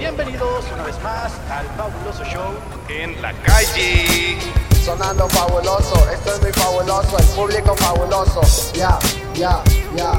Bienvenidos una vez más al fabuloso show en la calle. Sonando fabuloso, esto es muy fabuloso, el público fabuloso. Ya, ya, ya,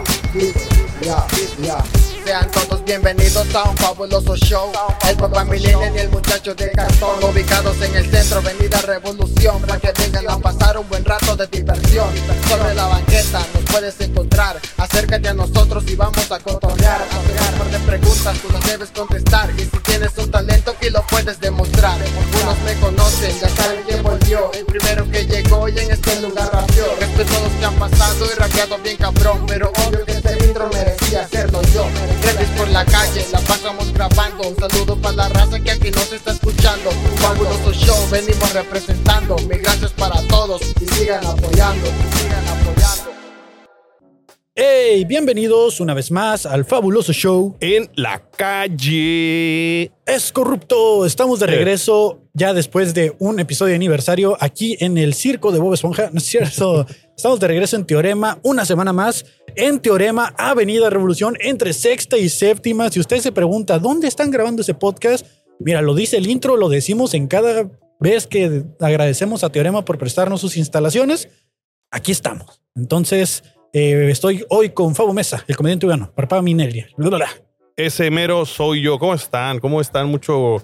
ya, ya. Sean todos bienvenidos a un fabuloso show. El papá millennial y el muchacho de cartón, ubicados en el centro, Avenida Revolución, para que vengan a pasar un buen rato de diversión. Sobre la banqueta nos puedes encontrar. Acércate a nosotros y vamos a cotorrear. Hacer un de preguntas, tú las debes contestar. Y si tienes un talento, aquí lo puedes demostrar. Algunos me conocen, ya saben quién volvió. El primero que llegó y en este lugar rapió. Respeto a todos que han pasado y rapeado bien cabrón. Pero obvio que este intro merecía hacerlo yo. Redes por la calle, la pasamos grabando. Un saludo para la raza que aquí nos está escuchando. Un fabuloso show, venimos representando. Mil gracias para todos y sigan apoyando. y Sigan apoyando. Hey, bienvenidos una vez más al fabuloso show. En la calle. Es corrupto. Estamos de regreso ya después de un episodio de aniversario aquí en el circo de Bob Esponja. No es cierto. Estamos de regreso en Teorema una semana más. En Teorema, Avenida Revolución, entre sexta y séptima. Si usted se pregunta dónde están grabando ese podcast, mira, lo dice el intro, lo decimos en cada vez que agradecemos a Teorema por prestarnos sus instalaciones. Aquí estamos. Entonces, eh, estoy hoy con Fabo Mesa, el comediante cubano, Parpá Minelia. Ese mero soy yo. ¿Cómo están? ¿Cómo están? Mucho,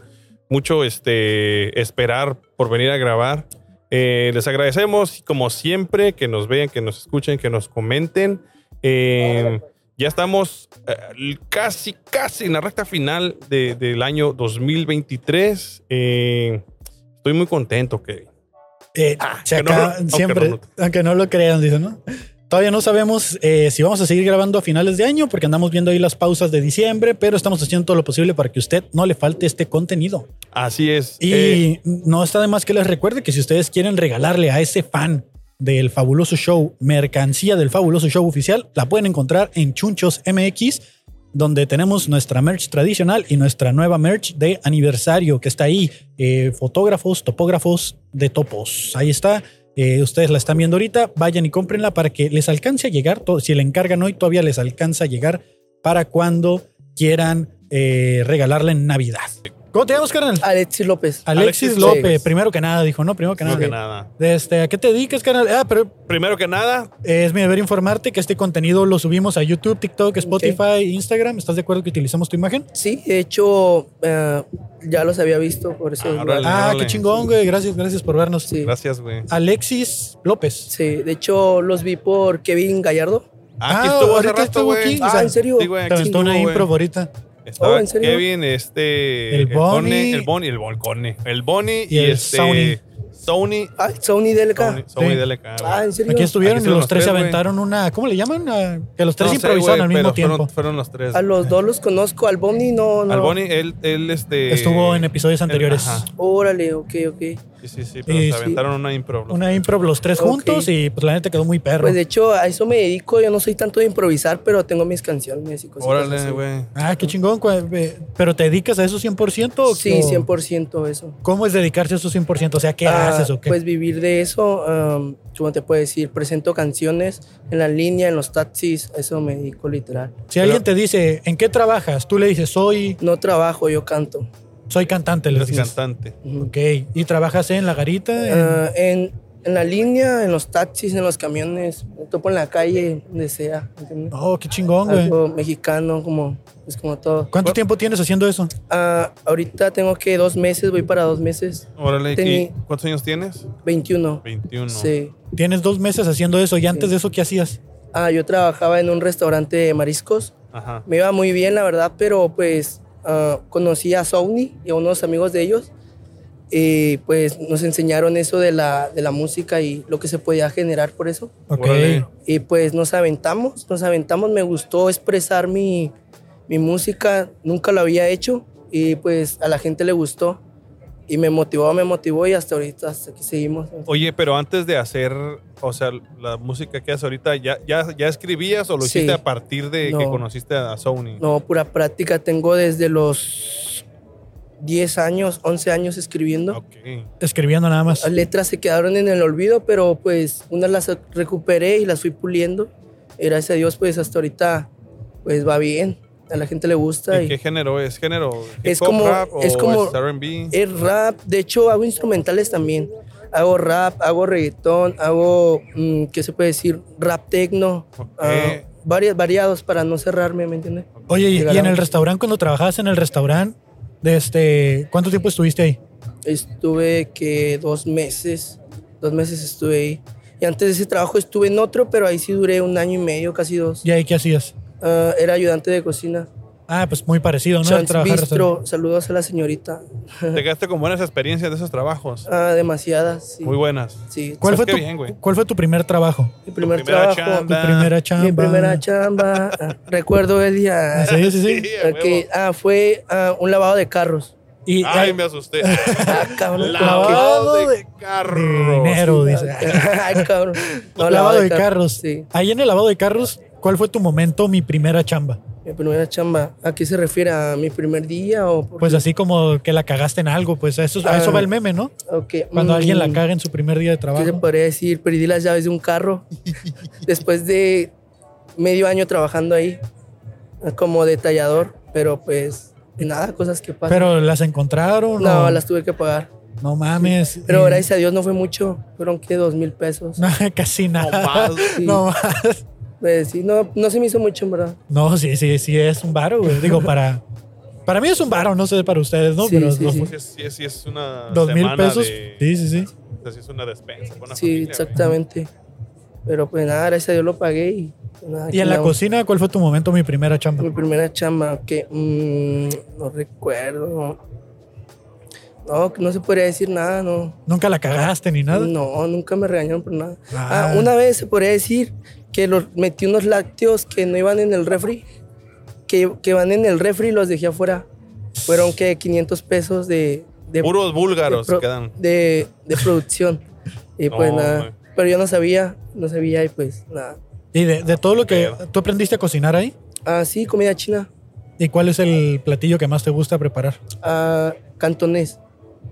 mucho este, esperar por venir a grabar. Eh, les agradecemos, como siempre, que nos vean, que nos escuchen, que nos comenten. Eh, ya estamos eh, casi, casi en la recta final de- del año 2023. Eh, estoy muy contento, Kevin. Eh, se que no aunque siempre, no aunque no lo crean, dice, ¿no? Todavía no sabemos eh, si vamos a seguir grabando a finales de año porque andamos viendo ahí las pausas de diciembre, pero estamos haciendo todo lo posible para que usted no le falte este contenido. Así es. Y Eh, no está de más que les recuerde que si ustedes quieren regalarle a ese fan del fabuloso show mercancía del fabuloso show oficial, la pueden encontrar en Chunchos MX, donde tenemos nuestra merch tradicional y nuestra nueva merch de aniversario que está ahí. Eh, fotógrafos, topógrafos de topos. Ahí está. Eh, ustedes la están viendo ahorita. Vayan y cómprenla para que les alcance a llegar. Si la encargan hoy, todavía les alcanza a llegar para cuando quieran eh, regalarla en Navidad. ¿Cómo te llamas, carnal? Alexis López. Alexis, Alexis López, López. primero que nada, dijo, ¿no? Primero que nada. primero que nada. Este, ¿A qué te dedicas, canal? Ah, pero Primero que nada, es mi deber informarte que este contenido lo subimos a YouTube, TikTok, Spotify, Instagram. ¿Estás de acuerdo que utilizamos tu imagen? Sí, de hecho, eh, ya los había visto, por eso. Ah, órale. Ah, Órale. qué chingón, güey. Gracias, gracias por vernos. Sí, gracias, güey. Alexis López. sí, de hecho, los vi por Kevin Gallardo. Ah, Aquí Ah, estuvo hace ahorita rato, estuvo aquí. O Ah, sea, ¿en serio? Sí, güey, aquí aventó una estuvo, impro güey. ahorita. Estaba Oh, ¿en serio? Kevin, este. El Bonnie. El Bonnie, el Volcone. El Bonnie Y y, el este. Sony. Sony. Ah, Sony DLK. Sony, Sony Sí. DLK. Ah, ¿en serio? Aquí estuvieron Aquí y los tres se aventaron una. ¿Cómo le llaman? Ah, que los tres No sé, improvisaron al mismo pero tiempo. Fueron, fueron los tres. A los dos los conozco, al Bonnie no, no. Al Bonnie, él, él, este. Estuvo en episodios anteriores. Ajá. Órale, ok, ok. Sí, sí, sí, pero Y se sí. aventaron una impro. los Una impro los tres juntos y pues la neta quedó muy perro. Pues de hecho, a eso me dedico. Yo no soy tanto de improvisar, pero tengo mis canciones y cosas Órale, güey. Ah, qué chingón. eh, ¿Pero te dedicas a eso 100%? o Sí, qué? 100% eso. ¿Cómo es dedicarse a eso 100%? O sea, ¿qué Ah, haces o qué? Pues vivir de eso, um, ¿cómo te puedo decir? Presento canciones en la línea, en los taxis, a eso me dedico literal. si alguien te dice, ¿en qué trabajas? Tú le dices, soy, No trabajo, yo canto. Soy cantante. Le Eres dices. cantante. Ok. ¿Y trabajas en la garita? En- Ah, en, en la línea, en los taxis, en los camiones, me topo en la calle, donde sea. ¿entiendes? Oh, qué chingón, güey. Algo mexicano, como, es como todo. ¿Cuánto tiempo tienes haciendo eso? Ah, ahorita tengo que dos meses, voy para dos meses. Órale, ¿y Tení- ¿cuántos años tienes? 21. 21. Sí. Tienes dos meses haciendo eso. ¿Y antes Sí. de eso qué hacías? Ah, yo trabajaba en un restaurante de mariscos. Ajá. Me iba muy bien, la verdad, pero pues ah, conocí a Sony y a unos amigos de ellos. Y pues nos enseñaron eso de la, de la música y lo que se podía generar por eso. Y pues nos aventamos, nos aventamos. Me gustó expresar mi, mi música, nunca lo había hecho y pues a la gente le gustó. Y me motivó, me motivó y hasta ahorita, hasta aquí seguimos. Oye, pero antes de hacer, o sea, la música que haces ahorita, ¿ya, ya, ya escribías o lo Sí. hiciste a partir de que No. conociste a Sony? No, pura práctica. Tengo desde los 10 años, 11 años escribiendo. Ok. Escribiendo nada más. Las letras se quedaron en el olvido, pero pues unas las recuperé y las fui puliendo. Gracias a Dios, pues hasta ahorita, pues va bien. A la gente le gusta. ¿Y y- qué género es? ¿Género Es como- rap o es como- R&B? Es rap, de hecho hago instrumentales también. Hago rap, hago reggaetón, hago, mm, ¿qué se puede decir? Rap tecno. Ok. ah, varias, variados para no cerrarme, ¿me entiendes? Oye, y, y en el restaurante, cuando trabajabas en el restaurante, de este, ¿cuánto tiempo estuviste ahí? Estuve que dos meses, dos meses estuve ahí. Y antes de ese trabajo estuve en otro, pero ahí sí duré un año y medio, casi dos. ¿Y ahí qué hacías? Ah, era ayudante de cocina. Ah, pues muy parecido, ¿no? Chance Bistro, saludos a la señorita. ¿Te quedaste con buenas experiencias de esos trabajos? Ah, demasiadas, sí. Muy buenas. Sí. ¿Cuál Pues fue, qué tu, bien, güey. ¿Cuál fue tu primer trabajo? Mi primer primera trabajo. Tu chamba. primera chamba. Mi primera chamba. ah, recuerdo el día. Sí, sí, sí. Sí, ah, fue ah, un lavado de carros. Y Ay, me asusté. Ah, cabrón. Lavado de- de carro. de dinero, dice. Ay, cabrón. No, lavado de carros. Sí. Ahí en el lavado de carros, ¿cuál fue tu momento, mi primera chamba? Mi primera chamba. ¿A qué se refiere? ¿A mi primer día o por Pues así como que la cagaste en algo, pues a eso, a Ah. eso va el meme, ¿no? Ok, Cuando mm, alguien la caga en su primer día de ¿Qué se trabajo. podría decir? Perdí las llaves de un carro después de medio año trabajando ahí como detallador, pero pues nada, cosas que pasan. Pero las encontraron. no, o- las tuve que pagar. No mames. Pero gracias a Dios no fue mucho, fueron que dos mil pesos. No, casi nada. más. Sí. No más. Pues sí, no, no se me hizo mucho, en verdad. No, sí, sí, sí es un varo, güey. Digo, para. Para mí es un varo, no sé para ustedes, ¿no? Sí, Pero sí, dos, sí. Pues sí, es- sí, una dos mil pesos. de- Sí, sí, sí. o sea, sí es una despensa. una Sí, familia, güey. exactamente. Pero pues nada, gracias a Dios lo pagué y pues, nada, Y en la cocina, ¿cuál fue tu momento, mi primera chamba? Mi primera chamba, que mm, no recuerdo. No, que no se podría decir nada, no. Nunca la cagaste ni nada. No, nunca me regañaron por nada. Ah. Ah, una vez se podría decir que los, metí unos lácteos que no iban en el refri, que, que van en el refri y los dejé afuera. Fueron que 500 pesos de, de, Puros búlgaros de pro- quedan. de, de producción. Y pues No, nada. güey. Pero yo no sabía, no sabía y pues nada. Y de, de todo lo que tú aprendiste a cocinar ahí, Ah, sí, comida china. ¿y cuál es el platillo que más te gusta preparar? Ah, cantonés.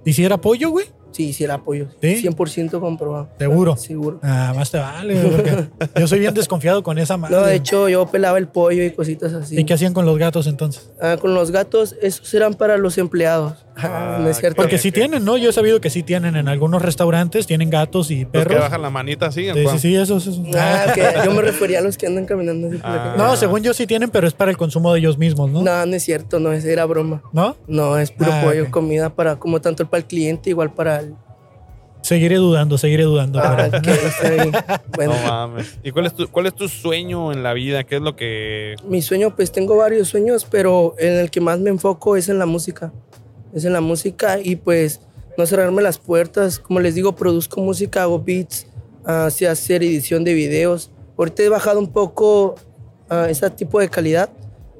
¿Y si era pollo, güey? Sí, sí, era pollo. ¿Sí? 100% comprobado. ¿Seguro? Seguro. Ah, más te vale, porque yo soy bien desconfiado con esa madre. No, de hecho, yo pelaba el pollo y cositas así. ¿Y qué hacían con los gatos entonces? Ah, con los gatos, esos eran para los empleados. Ah, no es cierto. Porque sí tienen, ¿no? Yo he sabido que sí tienen en algunos restaurantes, tienen gatos y Los que perros. bajan la manita así. Sí, sí, sí, esos. esos. Ah, que yo me refería a los que andan caminando así Ah. No, según yo sí tienen, pero es para el consumo de ellos mismos, ¿no? No, no es cierto, no, esa era broma. ¿No? No, es puro Ah, pollo, comida para, como tanto para el cliente, igual para el. Seguiré dudando, seguiré dudando. Ah, pero- bien. Bueno, No mames. ¿Y cuál es, tu, cuál es tu sueño en la vida? ¿Qué es lo que... mi sueño, pues tengo varios sueños, pero en el que más me enfoco es en la música. Es en la música y pues no cerrarme las puertas. Como les digo, produzco música, hago beats, ah, sé hacer edición de videos. Ahorita he bajado un poco ah, ese tipo de calidad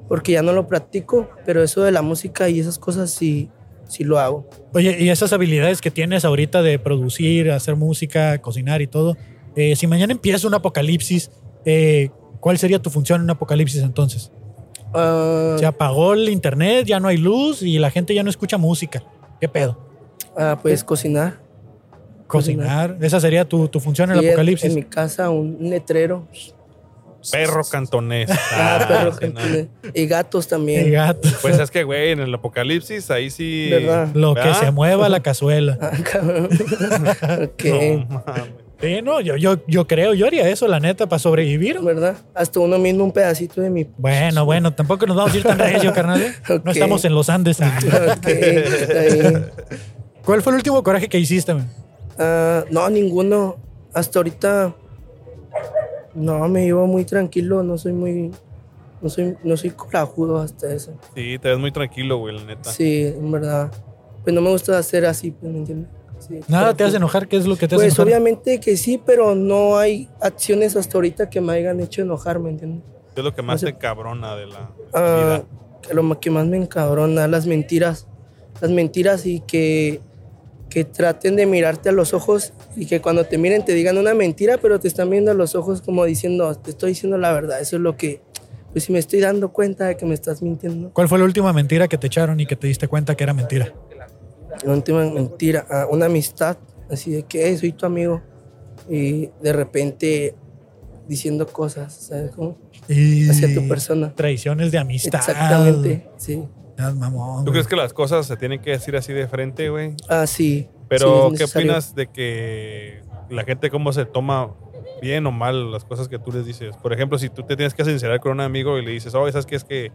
porque ya no lo practico, pero eso de la música y esas cosas sí, sí lo hago. Oye, y esas habilidades que tienes ahorita de producir, hacer música, cocinar y todo, eh, si mañana empieza un apocalipsis, eh, ¿cuál sería tu función en un apocalipsis entonces? Ah, Se apagó el internet, ya no hay luz y la gente ya no escucha música. ¿Qué pedo? ah, pues cocinar. Cocinar. Esa sería tu, tu función en el apocalipsis. En mi casa un letrero. Perro cantonés. Ah, Ah, perro no. Y gatos también. gato. Pues es que, güey, en el apocalipsis ahí sí... ¿Verdad? Lo que se mueva la cazuela. Ah, cabrón. No. Sí, no, yo, yo, yo creo, yo haría eso, la neta, para sobrevivir. ¿Verdad? Hasta uno mismo un pedacito de mi. Bueno, bueno, tampoco nos vamos a ir tan recio, carnal. ¿eh? No estamos en los Andes. Ok, está bien. ¿Cuál fue el último coraje que hiciste? man? Ah, no, ninguno. Hasta ahorita. No, me llevo muy tranquilo. No soy muy. No soy, no soy corajudo hasta eso. Sí, te ves muy tranquilo, güey, la neta. Sí, en verdad. Pues no me gusta hacer así, pues, ¿me entiendes? Sí, Nada te hace enojar, ¿qué es lo que te hace Pues obviamente que sí, pero no hay acciones hasta ahorita que me hayan hecho enojar, ¿me entiendes? ¿Qué es lo que más No sé. te cabrona de la Ah, vida? que lo que más me encabrona, las mentiras. Las mentiras y que, que traten de mirarte a los ojos y que cuando te miren te digan una mentira, pero te están viendo a los ojos como diciendo, te estoy diciendo la verdad. Eso es lo que, pues si me estoy dando cuenta de que me estás mintiendo. ¿Cuál fue la última mentira que te echaron y que te diste cuenta que era mentira? La última mentira, ah, una amistad, así de que "Eh, soy tu amigo. Y de repente diciendo cosas, ¿sabes cómo? Y Hacia tu persona. Traiciones de amistad. Exactamente, sí. Mamón, ¿Tú crees que las cosas se tienen que decir así de frente, güey? Ah, sí. Pero, sí, ¿qué opinas de que la gente cómo se toma bien o mal las cosas que tú les dices? Por ejemplo, si tú te tienes que sincerar con un amigo y le dices, oh, ¿sabes qué? Es que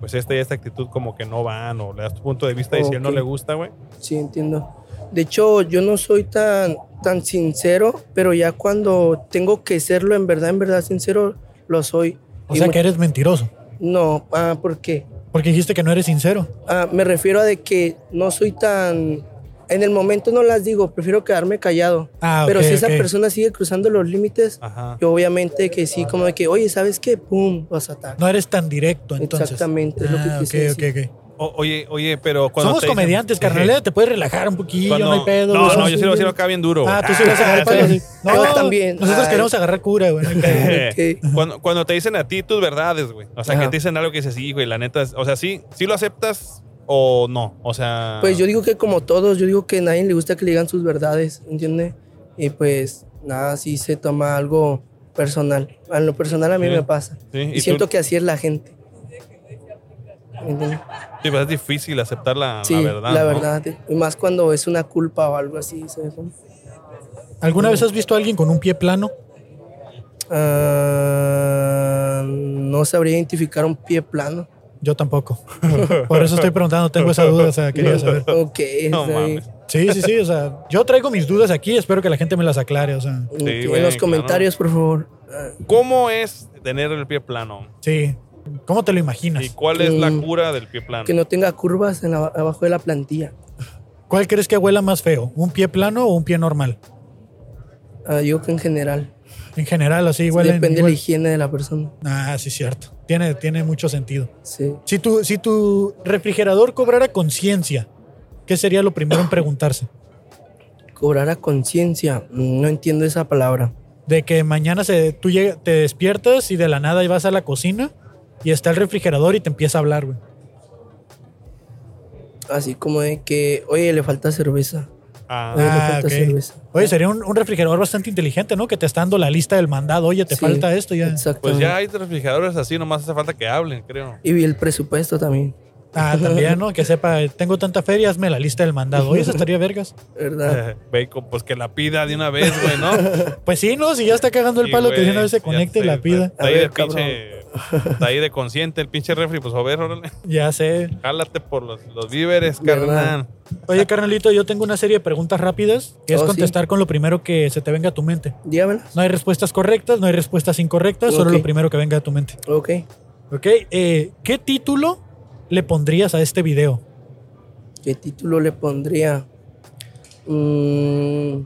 pues esta y esta actitud como que no van o le das tu punto de vista y si a él no le gusta, güey. Sí, entiendo. De hecho, yo no soy tan, tan sincero, pero ya cuando tengo que serlo en verdad, en verdad sincero, lo soy. O Y sea que eres mentiroso. No, ah, ¿por qué? Porque dijiste que no eres sincero. Ah, me refiero a de que no soy tan... En el momento no las digo, prefiero quedarme callado. Ah, pero si esa ok. persona sigue cruzando los límites, Ajá. yo obviamente que sí, como de que, oye, ¿sabes qué? ¡Pum! Vas a atacar. No eres tan directo, entonces. Exactamente, es lo que Ah, quise ok, ok, decir. O- oye, oye, pero cuando Somos te dicen- comediantes, carnal. ¿eh? Te puedes relajar un poquillo, Cuando- no hay pedo. No, güey. no, yo sí lo hacía acá bien duro. Ah, tú sí vas a agarrar palo, sí. No, Yo también. Nosotros Ay. queremos agarrar cura, güey. no hay pedo. Ok. cuando, cuando te dicen a ti tus verdades, güey. O sea, Ajá. que te dicen algo que dices, sí, güey, la neta. es- O sea, sí, sí lo aceptas o no. O sea. Pues yo digo que como todos, yo digo que a nadie le gusta que le digan sus verdades, ¿entiendes? Y pues nada, sí se toma algo personal. A lo personal a mí Sí. me pasa. Sí, ¿y Y, siento tú? que así es la gente. Sí, pues es difícil aceptar la, Sí, la verdad. la ¿no? verdad. Y más cuando es una culpa o algo así. ¿Alguna vez has visto a alguien con un pie plano? Ah, no sabría identificar un pie plano. Yo tampoco. Por eso estoy preguntando, tengo esa duda, o sea, quería saber. Ok, No mames. Sí, sí, sí, o sea, yo traigo mis dudas aquí, espero que la gente me las aclare, o sea, güey, en los claro. comentarios, por favor. Ah, ¿Cómo es tener el pie plano? sí. ¿Cómo te lo ¿Y imaginas? cuál es la Mm. cura del pie plano? Que no tenga curvas en la- abajo de la plantilla. ¿Cuál crees que huela más feo? ¿Un pie plano o un pie normal? Ah, yo que en general. En general, así igual. Depende de la higiene de la persona. Ah, sí, cierto. Tiene, tiene mucho sentido. Sí. Si tu, si tu refrigerador cobrara conciencia, ¿qué sería lo primero en preguntarse? Cobrar a conciencia. No entiendo esa palabra. De que mañana se, tú llega- te despiertas y de la nada vas a la cocina y está el refrigerador y te empieza a hablar, güey. Así como de que, oye, le falta cerveza. Ah, Oye, le falta cerveza. Oye, sería un, un refrigerador bastante inteligente, ¿no? Que te está dando la lista del mandado. Oye, te Sí, falta esto ya. Exactamente. pues ya hay refrigeradores así, nomás hace falta que hablen, creo. Y vi el presupuesto también, Ah, también, ¿no? Que sepa, tengo tanta feria, hazme la lista del mandado. Oye, eso estaría vergas. ¿verdad? Bacon, pues que la pida de una vez, güey, ¿no? Pues sí, ¿no? Si ya está cagando el Sí, palo, que de una vez se conecte y la pida. Está A ahí ver, de pinche. Está ahí de consciente el pinche refri, pues a ver, órale. Ya sé. Jálate por los, los víveres, carnal. Oye, carnalito, yo tengo una serie de preguntas rápidas que es Oh, sí. contestar con lo primero que se te venga a tu mente. Dígamela. No hay respuestas correctas, no hay respuestas incorrectas, solo lo primero que venga a tu mente. Ok. Ok, eh, ¿qué título le pondrías a este video? ¿Qué título le pondría? Mm,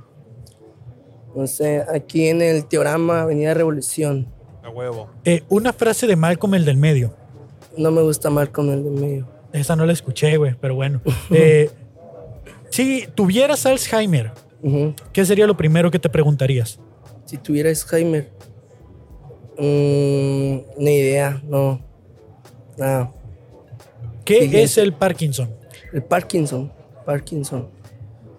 no sé, aquí en el teorama Avenida Revolución. A huevo. Eh, una frase de Malcolm el del medio. No me gusta Malcolm el de medio. Esa no la escuché, güey, pero bueno. Eh, si tuvieras Alzheimer. ¿qué sería lo primero que te preguntarías? Si tuviera Alzheimer. mm, ni idea, no. Nada. ¿Qué Sí, es el Parkinson? El Parkinson. Parkinson.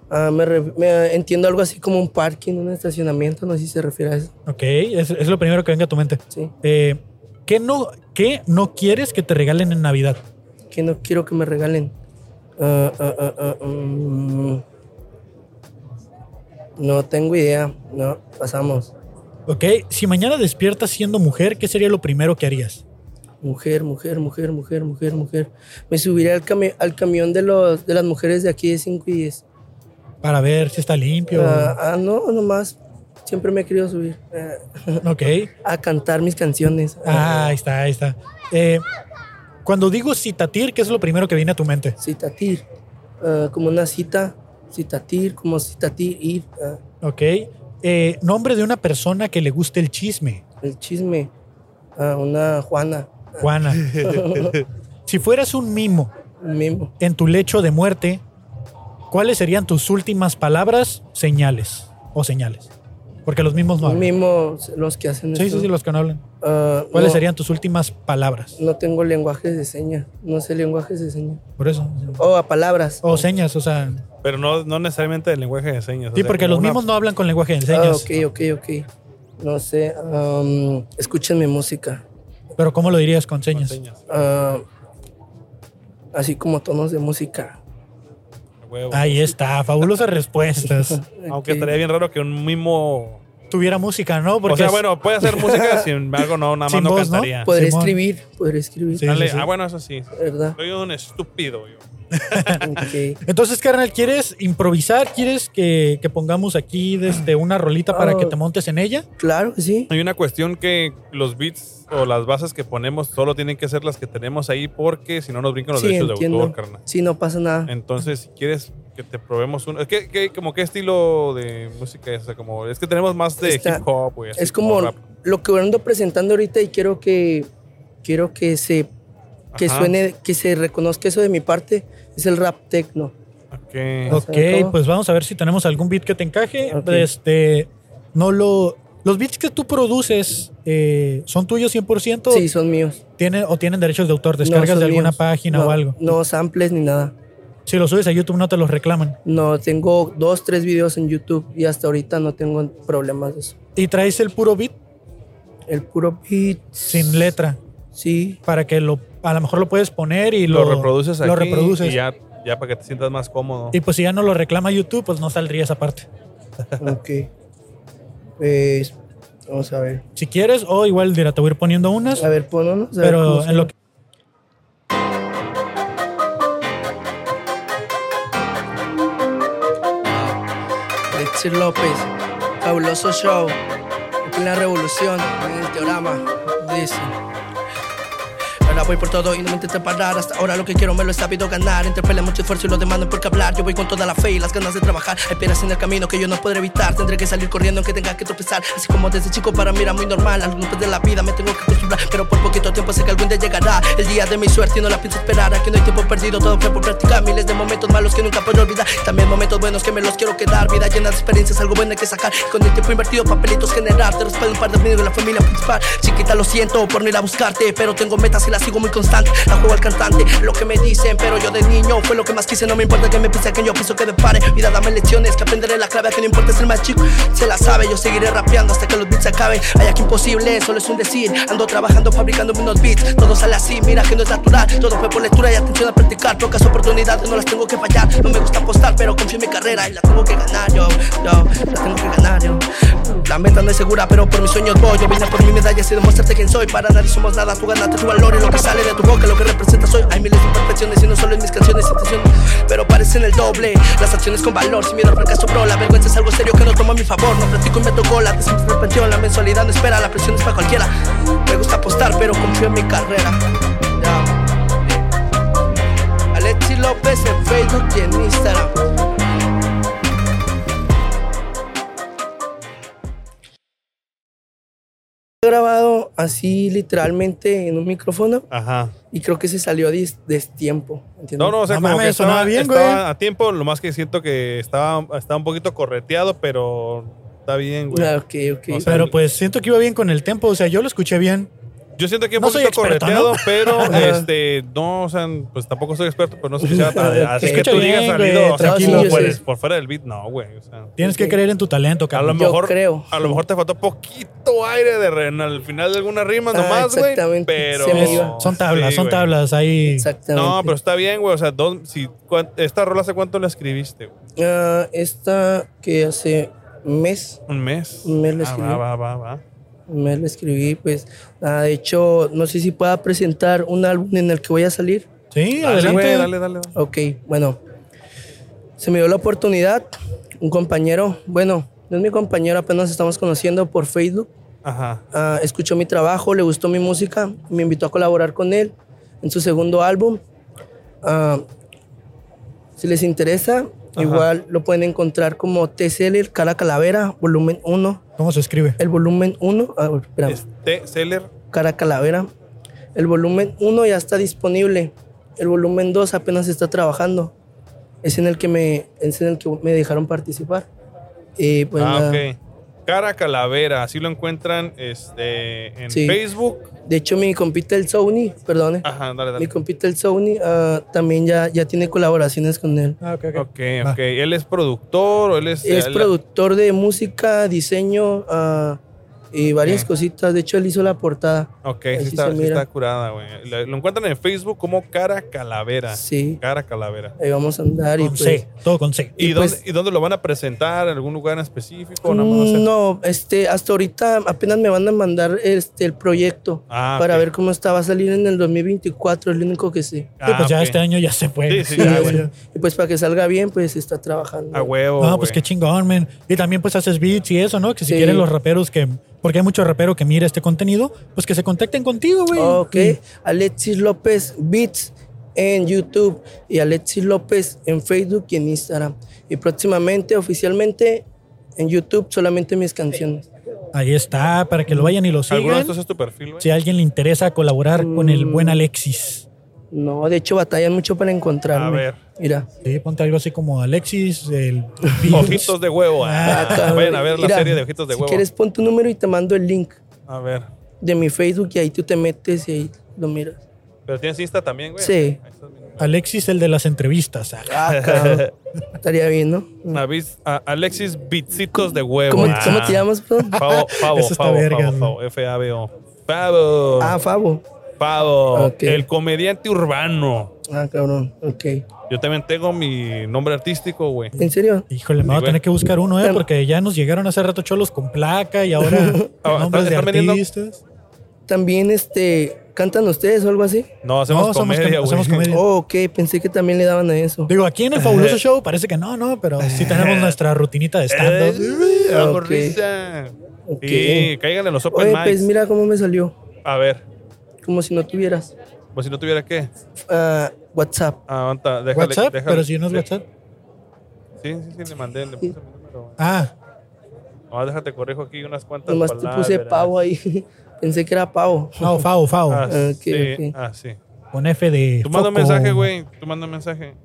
Ah, me, me- entiendo algo así como un parking, un estacionamiento, no sé si se refiere a eso. Ok, es, es lo primero que venga a tu mente. Sí. Eh, ¿qué, no, ¿Qué no quieres que te regalen en Navidad? Que no quiero que me regalen. Ah, ah, ah, ah, mm. no tengo idea. No, pasamos. Ok, si mañana despiertas siendo mujer, ¿qué sería lo primero que harías? Mujer, mujer, mujer, mujer, mujer, mujer. Me subiré al, cami- al camión de, los, de las mujeres de aquí de 5 y 10. Para ver si está limpio. Ah, ah, no, nomás. Siempre me he querido subir. Ok. a cantar mis canciones. Ah, ahí está, ahí está. Eh, cuando digo citatir, ¿qué es lo primero que viene a tu mente? Citatir. ah, como una cita. Citatir, como citatir, ir. ah, Ok. Eh, nombre de una persona que le guste el chisme. el chisme. ah, una Juana. Juana. si fueras un mimo Un mimo. en tu lecho de muerte, ¿cuáles serían tus últimas palabras, señales o señales? Porque los mismos no hablan. mimo, los que hacen Sí, esto. sí, sí, los que no hablan. Ah, ¿Cuáles no, serían tus últimas palabras? No tengo lenguajes de señas. No sé lenguajes de señas. Por eso. O a palabras. O señas, o sea. Pero no, no necesariamente el lenguaje de señas. o Sí, sea, porque los una- mismos no hablan con lenguaje de Ah, señas. ok, ok, ok. No sé, am, escuchen mi música. Pero ¿cómo lo dirías con señas? Señas. Ah, así como tonos de música. Huevo. Ahí está, fabulosas respuestas. Aunque estaría bien raro que un mimo. Tuviera música, ¿no? Porque o sea, es- bueno, puede hacer música, sin embargo, no, nada más Sin no voz, ¿no? cantaría. Podré Simón. escribir, podré escribir. Sí. Dale, Ah, bueno, eso sí. ¿Verdad? Soy un estúpido yo. Entonces, carnal, ¿quieres improvisar? ¿Quieres que, que pongamos aquí desde una rolita para Ah. que te montes en ella? Claro que sí. Hay una cuestión que los beats o las bases que ponemos solo tienen que ser las que tenemos ahí porque si no nos brincan los Sí, derechos entiendo. de autor, carnal. Sí, no pasa nada. Entonces, si quieres que te probemos uno. ¿Qué, qué, como qué estilo de música es? O sea, como, es que tenemos más de Está- hip hop, Es como rap. lo que ando presentando ahorita y quiero que quiero que se que Ajá. suene, que se reconozca eso de mi parte, es el rap techno. Ok. O Ok, sea, ¿cómo? pues vamos a ver si tenemos algún beat que te encaje. Este, no lo... Los beats que tú produces eh, son tuyos 100%. Sí, son míos. ¿Tienen, o tienen derechos de autor? ¿Descargas de alguna míos. página No, o algo? No samples ni nada. Si lo subes a YouTube no te los reclaman. No, tengo dos, tres videos en YouTube y hasta ahorita no tengo problemas de eso. Y traes el puro beat El puro beat. sin letra Sí, para que lo a lo mejor lo puedes poner y Lo, lo, reproduces aquí lo reproduces. y ya, ya para que te sientas más cómodo. Y pues si ya no lo reclama YouTube, pues no saldría esa parte. ok. Pues, vamos a ver. Si quieres, o igual dirá, te voy a ir poniendo unas, A ver, pononos. a ver cómo pero en lo que López, fabuloso show. En la revolución, en el teorama. Dice. Voy por todo y no me intentes parar. Hasta ahora lo que quiero me lo he sabido ganar. Entre pelea, mucho esfuerzo y lo demando por qué hablar. Yo voy con toda la fe y las ganas de trabajar. Hay piedras en el camino que yo no podré evitar. Tendré que salir corriendo aunque tenga que tropezar. Así como desde chico para mí era muy normal. Al golpe de la vida me tengo que acostumbrar. Pero por poquito tiempo sé que algún día llegará. El día de mi suerte y no la pienso esperar. Aquí no hay tiempo perdido, todo fue por practicar. Miles de momentos malos que nunca puedo olvidar. También momentos buenos que me los quiero quedar. Vida llena de experiencias, algo bueno hay que sacar. Y con el tiempo invertido, papelitos generar. Te respaldo un par de amigos y la familia principal. Chiquita, lo siento por no ir a buscarte. Pero tengo metas y las sigo muy constante. La juego al cantante, lo que me dicen. Pero yo de niño fue lo que más quise. No me importa que me pise, que yo piso que me pare. Vida, dame lecciones, que aprenderé la clave. Que no importa ser más chico, se la sabe. Yo seguiré rapeando hasta que los beats acaben. Hay aquí imposible, solo es un decir. Ando trabajando, fabricando unos beats. Todo sale así, mira que no es natural. Todo fue por lectura y atención a practicar. Pocas oportunidades, no las tengo que fallar. No me gusta apostar, pero confío en mi carrera y la tengo que ganar, yo. Yo, la tengo que ganar, yo. La meta no es segura, pero por mis sueños voy. Yo vine por mi medalla y demostrarte quién soy. Para nadie somos nada, tú ganaste tu valor y lo que sale de tu boca, lo que representa soy. Hay miles de imperfecciones y no solo en mis canciones, intenciones, pero parecen el doble. Las acciones con valor, sin miedo al fracaso, bro. La vergüenza es algo serio que no tomo a mi favor. No practico y meto gola, te sientes pensión. La mensualidad no espera, la presión es para cualquiera. Me gusta apostar, pero confío en mi carrera. Ya. Alexi López en Facebook y en Instagram. He así literalmente en un micrófono Ajá. y creo que se salió a destiempo. ¿entiendes? No, no, o sea, No como mames, que estaba, sonaba bien, estaba güey. a tiempo, lo más que siento que estaba, estaba un poquito correteado, pero está bien, güey. Ah, ok, ok. O sea, Pero pues siento que iba bien con el tempo, o sea, yo lo escuché bien. Yo siento que un No soy correteado, pero este, no, o sea, pues tampoco soy experto, pero no se escuchaba tan- así que tú digas salido, o sea, por, por fuera del beat, no, güey, o sea. Tienes que creer en tu talento, A lo cabrón. Mejor, creo. a lo mejor te faltó poquito aire de re- al final de alguna rima Ah, nomás, güey. exactamente. Pero. Son tablas, son tablas ahí. Exactamente. No, pero está bien, güey. O sea, dos, si, esta rola hace cuánto la escribiste, güey? Ah, esta que hace un mes, Un mes. Un mes la Ah, escribí. va, va, va, mes la escribí, pues, ah, de hecho, no sé si pueda presentar un álbum en el que voy a salir. Sí, Dale, adelante. güey, dale, dale. Ok, bueno, se me dio la oportunidad, un compañero, bueno, no es mi compañero, apenas estamos conociendo por Facebook, Ajá. Ah, escuchó mi trabajo, le gustó mi música, me invitó a colaborar con él en su segundo álbum. Ah, si les interesa, igual lo pueden encontrar como T-Seller Cara Calavera, volumen 1. ¿Cómo se escribe? El volumen 1, ah, espera, Este, Seller. Cara Calavera. El volumen 1 ya está disponible. El volumen 2 apenas está trabajando. Es en el que me, es en el que me dejaron participar. Y pues ah, nada. Cara Calavera, así lo encuentran este, en Sí. Facebook. De hecho, mi compita el Sony, perdone. Ajá, dale, Mi dale. compita el Sony ah, también ya, ya tiene colaboraciones con él. Ah, ok, ok. Ok, Va. ok. ¿Él es productor o él es...? Es él- productor de música, diseño, ah, y varias cositas. De hecho, él hizo la portada. Ok, sí está, sí curada, güey. Lo lo encuentran en Facebook como Cara Calavera. Sí. Cara Calavera. Ahí vamos a andar y Con pues, C, todo con C. ¿Y, Y dónde, pues- ¿Y dónde lo van a presentar? ¿En algún lugar en específico? No, este, hasta ahorita apenas me van a mandar este el proyecto Ah, para ver cómo está. Va a salir en el 2024, es lo único que sé. Sí, pues ya Ah, ok. este año ya se fue. Sí, sí, Sí, ya. Y pues para que salga bien, pues está trabajando. A huevo. No, pues qué chingón, man. Y también pues haces beats y eso, ¿no? Que si Sí. quieren los raperos que... Porque hay mucho rapero que mira este contenido, pues que se contacten contigo, güey. Ok, Y- Alexis López Beats en YouTube y Alexis López en Facebook y en Instagram. Y próximamente, oficialmente, en YouTube solamente mis canciones. Ahí está, para que lo vayan y lo ¿Alguno de sigan. estos es tu perfil, güey? Si a alguien le interesa colaborar con el buen Mm. Alexis. No, de hecho batallan mucho para encontrarme. A ver. Mira. Sí, ponte algo así como Alexis, el... Ojitos de huevo. Ah, Acá, vayan a ver la serie de Ojitos de Si huevo. quieres, pon tu número y te mando el link A ver. de mi Facebook y ahí tú te metes y ahí lo miras. ¿Pero tienes Insta también, güey? Sí. Ahí estás viendo. Alexis, el de las entrevistas. Ah, Ah, cabrón. Estaría bien, ¿no? Avis- a- Alexis Bitsitos de huevo. ¿Cómo, Ah. cómo te llamas, perdón? Favo, Favo, Eso está Favo, verga, Favo. Favo, F-A-B-O. Favo. Ah, Fabo. El comediante urbano. Ah, cabrón. Ok. Yo también tengo mi nombre artístico, güey. ¿En serio? Híjole, me voy a tener que buscar uno, ¿eh? Porque ya nos llegaron hace rato cholos con placa y ahora Ah, nombres de ¿están vendiendo? artistas. También, este, ¿cantan ustedes o algo así? No, hacemos No, comedia, com- güey. hacemos comedia. Oh, ok, pensé que también le daban a eso. Digo, aquí en el fabuloso show parece que no, no, pero sí tenemos nuestra rutinita de stand-up. Eh, Ok. risa. Ok. Sí, caigan en los open Oye, mics. pues mira cómo me salió. A ver, Como si no tuvieras pues si no tuviera qué. ah, WhatsApp. Ah, aguanta, déjale, WhatsApp, déjale. pero si no es Sí. WhatsApp. Sí, sí, sí, le mandé, le puse mi número. Ah, No, déjate, corrijo aquí unas cuantas Nomás te palabras. puse pavo ahí. pensé que era pavo. Fao, Fao, Fao. Ah, Ok, sí, ah, sí. Con F de. Tú manda un mensaje, güey. Tú manda un mensaje.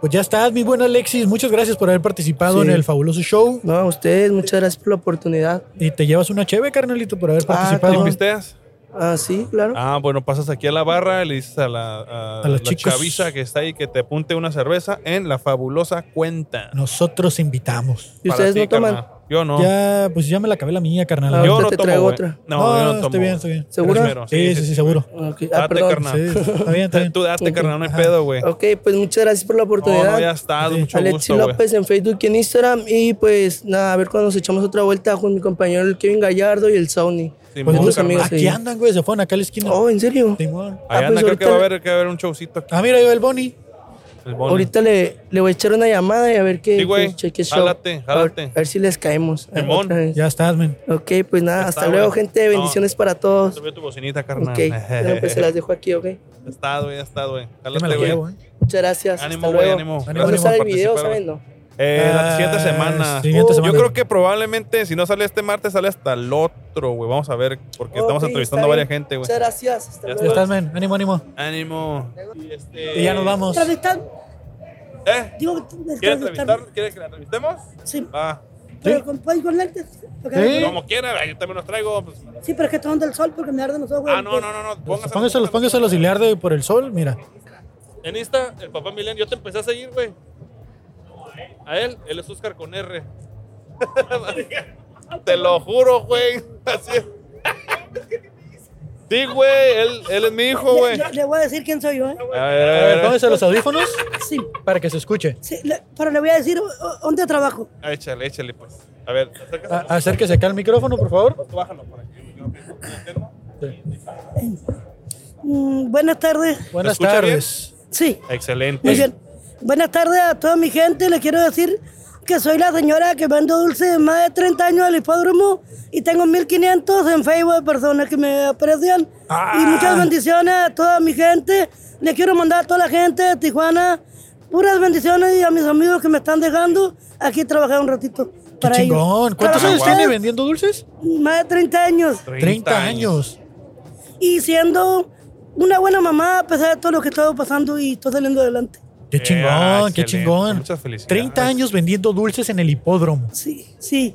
Pues ya estás, mi buen Alexis. Muchas gracias por haber participado Sí. en el fabuloso show. No, a ustedes, muchas gracias por la oportunidad. Y te llevas una cheve, carnalito, por haber Ah, participado. ¿Te pisteas? Ah, sí, claro. Ah, bueno, pasas aquí a la barra y le dices a la, a A los la chicos. chaviza que está ahí que te apunte una cerveza en la fabulosa cuenta. Nosotros invitamos. ¿Y Para ustedes ti, no toman? carnal. Yo no. Ya, pues ya me la acabé la mía, carnal. Ah, Yo ahorita no te tomo, traigo güey. otra. No, No, yo no está tomo. bien, güey. está bien. ¿Seguro? Primero, Sí, sí, sí, seguro. Ok, Ah, Date, perdón. carnal. Sí, está bien, está bien. Tú date, carnal, no hay pedo, güey. Ok, pues muchas gracias por la No, oportunidad. no, ya está, mucho Alexi gusto, güey. López en Facebook y en Instagram. Y pues nada, a ver cuando nos echamos otra vuelta con mi compañero el Kevin Gallardo y el Sony. Simón, Pues amigos. aquí andan, güey. Se fueron acá a la esquina. Oh, ¿en serio? Simón. Ahí Ah, anda, pues creo que ahorita va a haber, que va a haber un showcito aquí. Ah, mira, yo el Bonnie. El Bonnie. Ahorita le, le voy a echar una llamada y a ver qué Sí, güey. qué cheque show. Jálate, jálate. A ver, a ver si les caemos. Simón. otra vez. Ya estás, men. Ok, pues nada, Ya hasta está, luego, güey. gente. Bendiciones para todos. Sube tu bocinita, carnal. Ok, bueno, pues se las dejo aquí, ok. Ya está, güey, ya está, güey. Ya me Jálate, la güey. llevo, eh. Muchas gracias. Ánimo, hasta güey, luego. ánimo. Ánimo, ¿Cuándo ánimo sale el video, participar, saben, no? Eh, la Ah, siguiente semana. siguiente semana. Yo creo que probablemente, si no sale este martes, sale hasta el otro, güey. Vamos a ver, porque estamos Ok, entrevistando a está varias bien. gente, güey. Muchas gracias. Hasta Ya luego. Ya estás, men. Ánimo, ánimo. Ánimo. Y, este- Y ya nos vamos. Entrevistar, ¿Eh? digo, ¿Quiere entrevistar. entrevistar? ¿Quiere que la entrevistemos? Sí, Va. pero con, pues, con lentes. porque- Sí. Como quiera, yo también los traigo. pues. Sí, pero es que son del sol porque me arden los ojos. Ah, no, no, no, no. Póngaselos, Póngaselos, póngaselos y le arde por el sol. Mira. En Insta, el papá Milen, yo te empecé a seguir, güey. A él, él es Oscar con R. te lo juro, güey. Así es. Sí, güey, él, él es mi hijo, güey. le- le voy a decir quién soy yo, ¿eh? A ver, A ver, pónganse los audífonos Sí, para que se escuche. sí, le- pero le voy a decir o- dónde trabajo. Ah, Échale, échale, pues. A ver, acércate. A- acérquese acá al micrófono, por favor. Tú bájalo por aquí. Mm, buenas tardes. Buenas escucha tardes. Sí, Excelente. muy bien. Buenas tardes a toda mi gente. Les quiero decir que soy la señora que vendo dulces de más de 30 años al hipódromo y tengo 1500 en Facebook de personas que me aprecian. Ah. Y muchas bendiciones a toda mi gente. Les quiero mandar a toda la gente de Tijuana puras bendiciones y a mis amigos que me están dejando aquí trabajar un ratito. Qué para ellos. chingón. ¿Cuántos años tiene vendiendo dulces? Más de 30 años. 30 años. Y siendo una buena mamá a pesar de todo lo que estaba pasando y estoy saliendo adelante. Qué Eh, chingón, ah, qué chingón. Muchas felicidades. 30 años vendiendo dulces en el hipódromo. Sí, sí,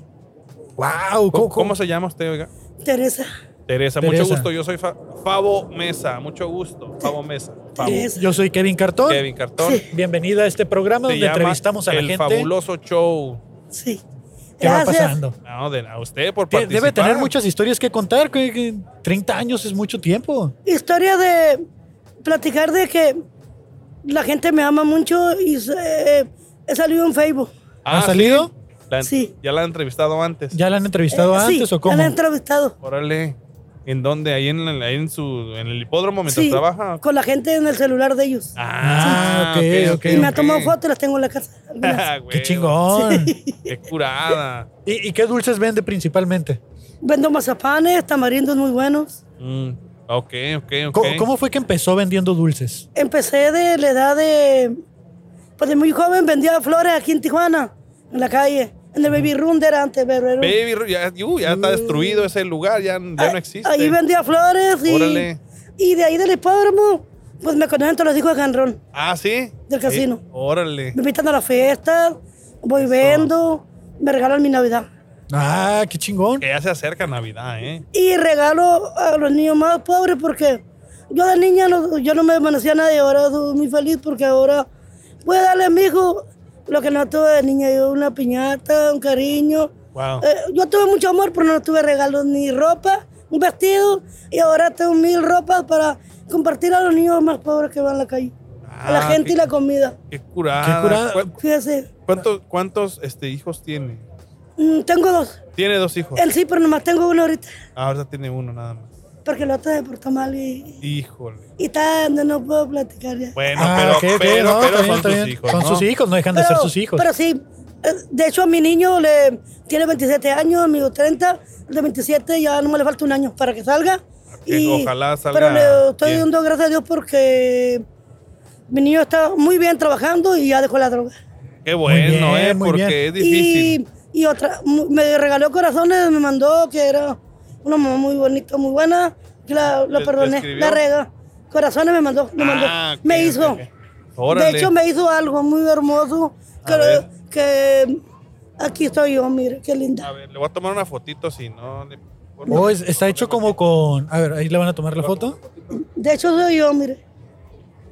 Wow. ¿Cómo, cómo se llama usted, oiga? Teresa. Teresa, Teresa. mucho gusto. Yo soy Fa- Favo Mesa. Mucho gusto. Favo Mesa. Yo soy Kevin Cartón. Kevin Cartón. Sí. Bienvenida a este programa Se donde entrevistamos a la El gente. fabuloso show. Sí. ¿Qué va Gracias. pasando? No, de, a usted por participar. Debe tener muchas historias que contar. que- que 30 años es mucho tiempo. Historia de platicar de que la gente me ama mucho y se- he salido en Facebook. Ah, ¿Ha salido? ¿sí? La- Sí. Ya la han entrevistado antes. ¿Ya la han entrevistado Eh, sí, antes o ya cómo? la he entrevistado. Órale. ¿En dónde? ¿Ahí en, el- ahí en su en el hipódromo mientras Sí, trabaja? con la gente en el celular de ellos. Ah, Ah, ok, ok, y me ha tomado fotos y las tengo en la casa. Ah, ¡Qué chingón! Qué curada. ¿Y, y qué dulces vende principalmente? Vendo mazapanes, tamarindos muy buenos. Mm, ok, ok, ok. ¿Cómo, cómo fue que empezó vendiendo dulces? Empecé de la edad de... Pues de muy joven vendía flores aquí en Tijuana, en la calle. En el Baby Room era antes, pero era- Baby, Ru- ya, uh, ya está destruido ese lugar, ya, ya no existe. Ahí vendía flores y... Órale. Y de ahí del hipódromo, pues me conocen todos los hijos de Canrón. Ah, sí. Del casino. Órale. Me invitan a las fiestas, voy vendo, me regalan mi Navidad. Ah, qué chingón. Que ya se acerca Navidad, ¿eh? Y regalo a los niños más pobres porque yo de niña no, yo no me conocía a nadie, ahora soy muy feliz porque ahora voy a darle a mi hijo lo que no tuve de niña, yo una piñata, un cariño. Wow. Eh, yo tuve mucho amor, pero no tuve regalos ni ropa, un vestido y ahora tengo mil ropas para compartir a los niños más pobres que van a la calle. a la Ah, gente qué- y la comida. Qué curada. Qué curada. ¿Cu- Fíjese, ¿Cuántos, cuántos este, hijos tiene? Mm, tengo dos. Tiene dos hijos. Él sí, pero nomás tengo uno ahorita. Ahora tiene uno nada más. Porque el otro se portó mal y, Híjole. y está, no, no puedo platicar ya. Bueno, Ah, pero, ok, ok, pero, no, pero son bien. hijos. Son ¿no? sus hijos, no dejan de ser sus hijos. Pero sí, eh, de hecho a mi niño le tiene 27 años, mi 30, el de 27 ya no me le falta un año para que salga. Que ojalá salga Pero le estoy bien. dando gracias a Dios porque mi niño está muy bien trabajando y ya dejó la droga. Qué bueno, bien, ¿eh? Porque bien. es difícil. Y, y otra, me regaló corazones, me mandó que era una mamá muy bonita, muy buena, que la, la ¿Le- le perdoné, la rega. Corazones me mandó, me mandó. Ah, ok, me hizo. ok. Órale. De hecho, me hizo algo muy hermoso. Que, que aquí estoy yo, mire, qué linda. A ver, le voy a tomar una fotito si no. le- Oh, es- está hecho como con. A ver, ahí le van a tomar la foto. De hecho, soy yo, mire.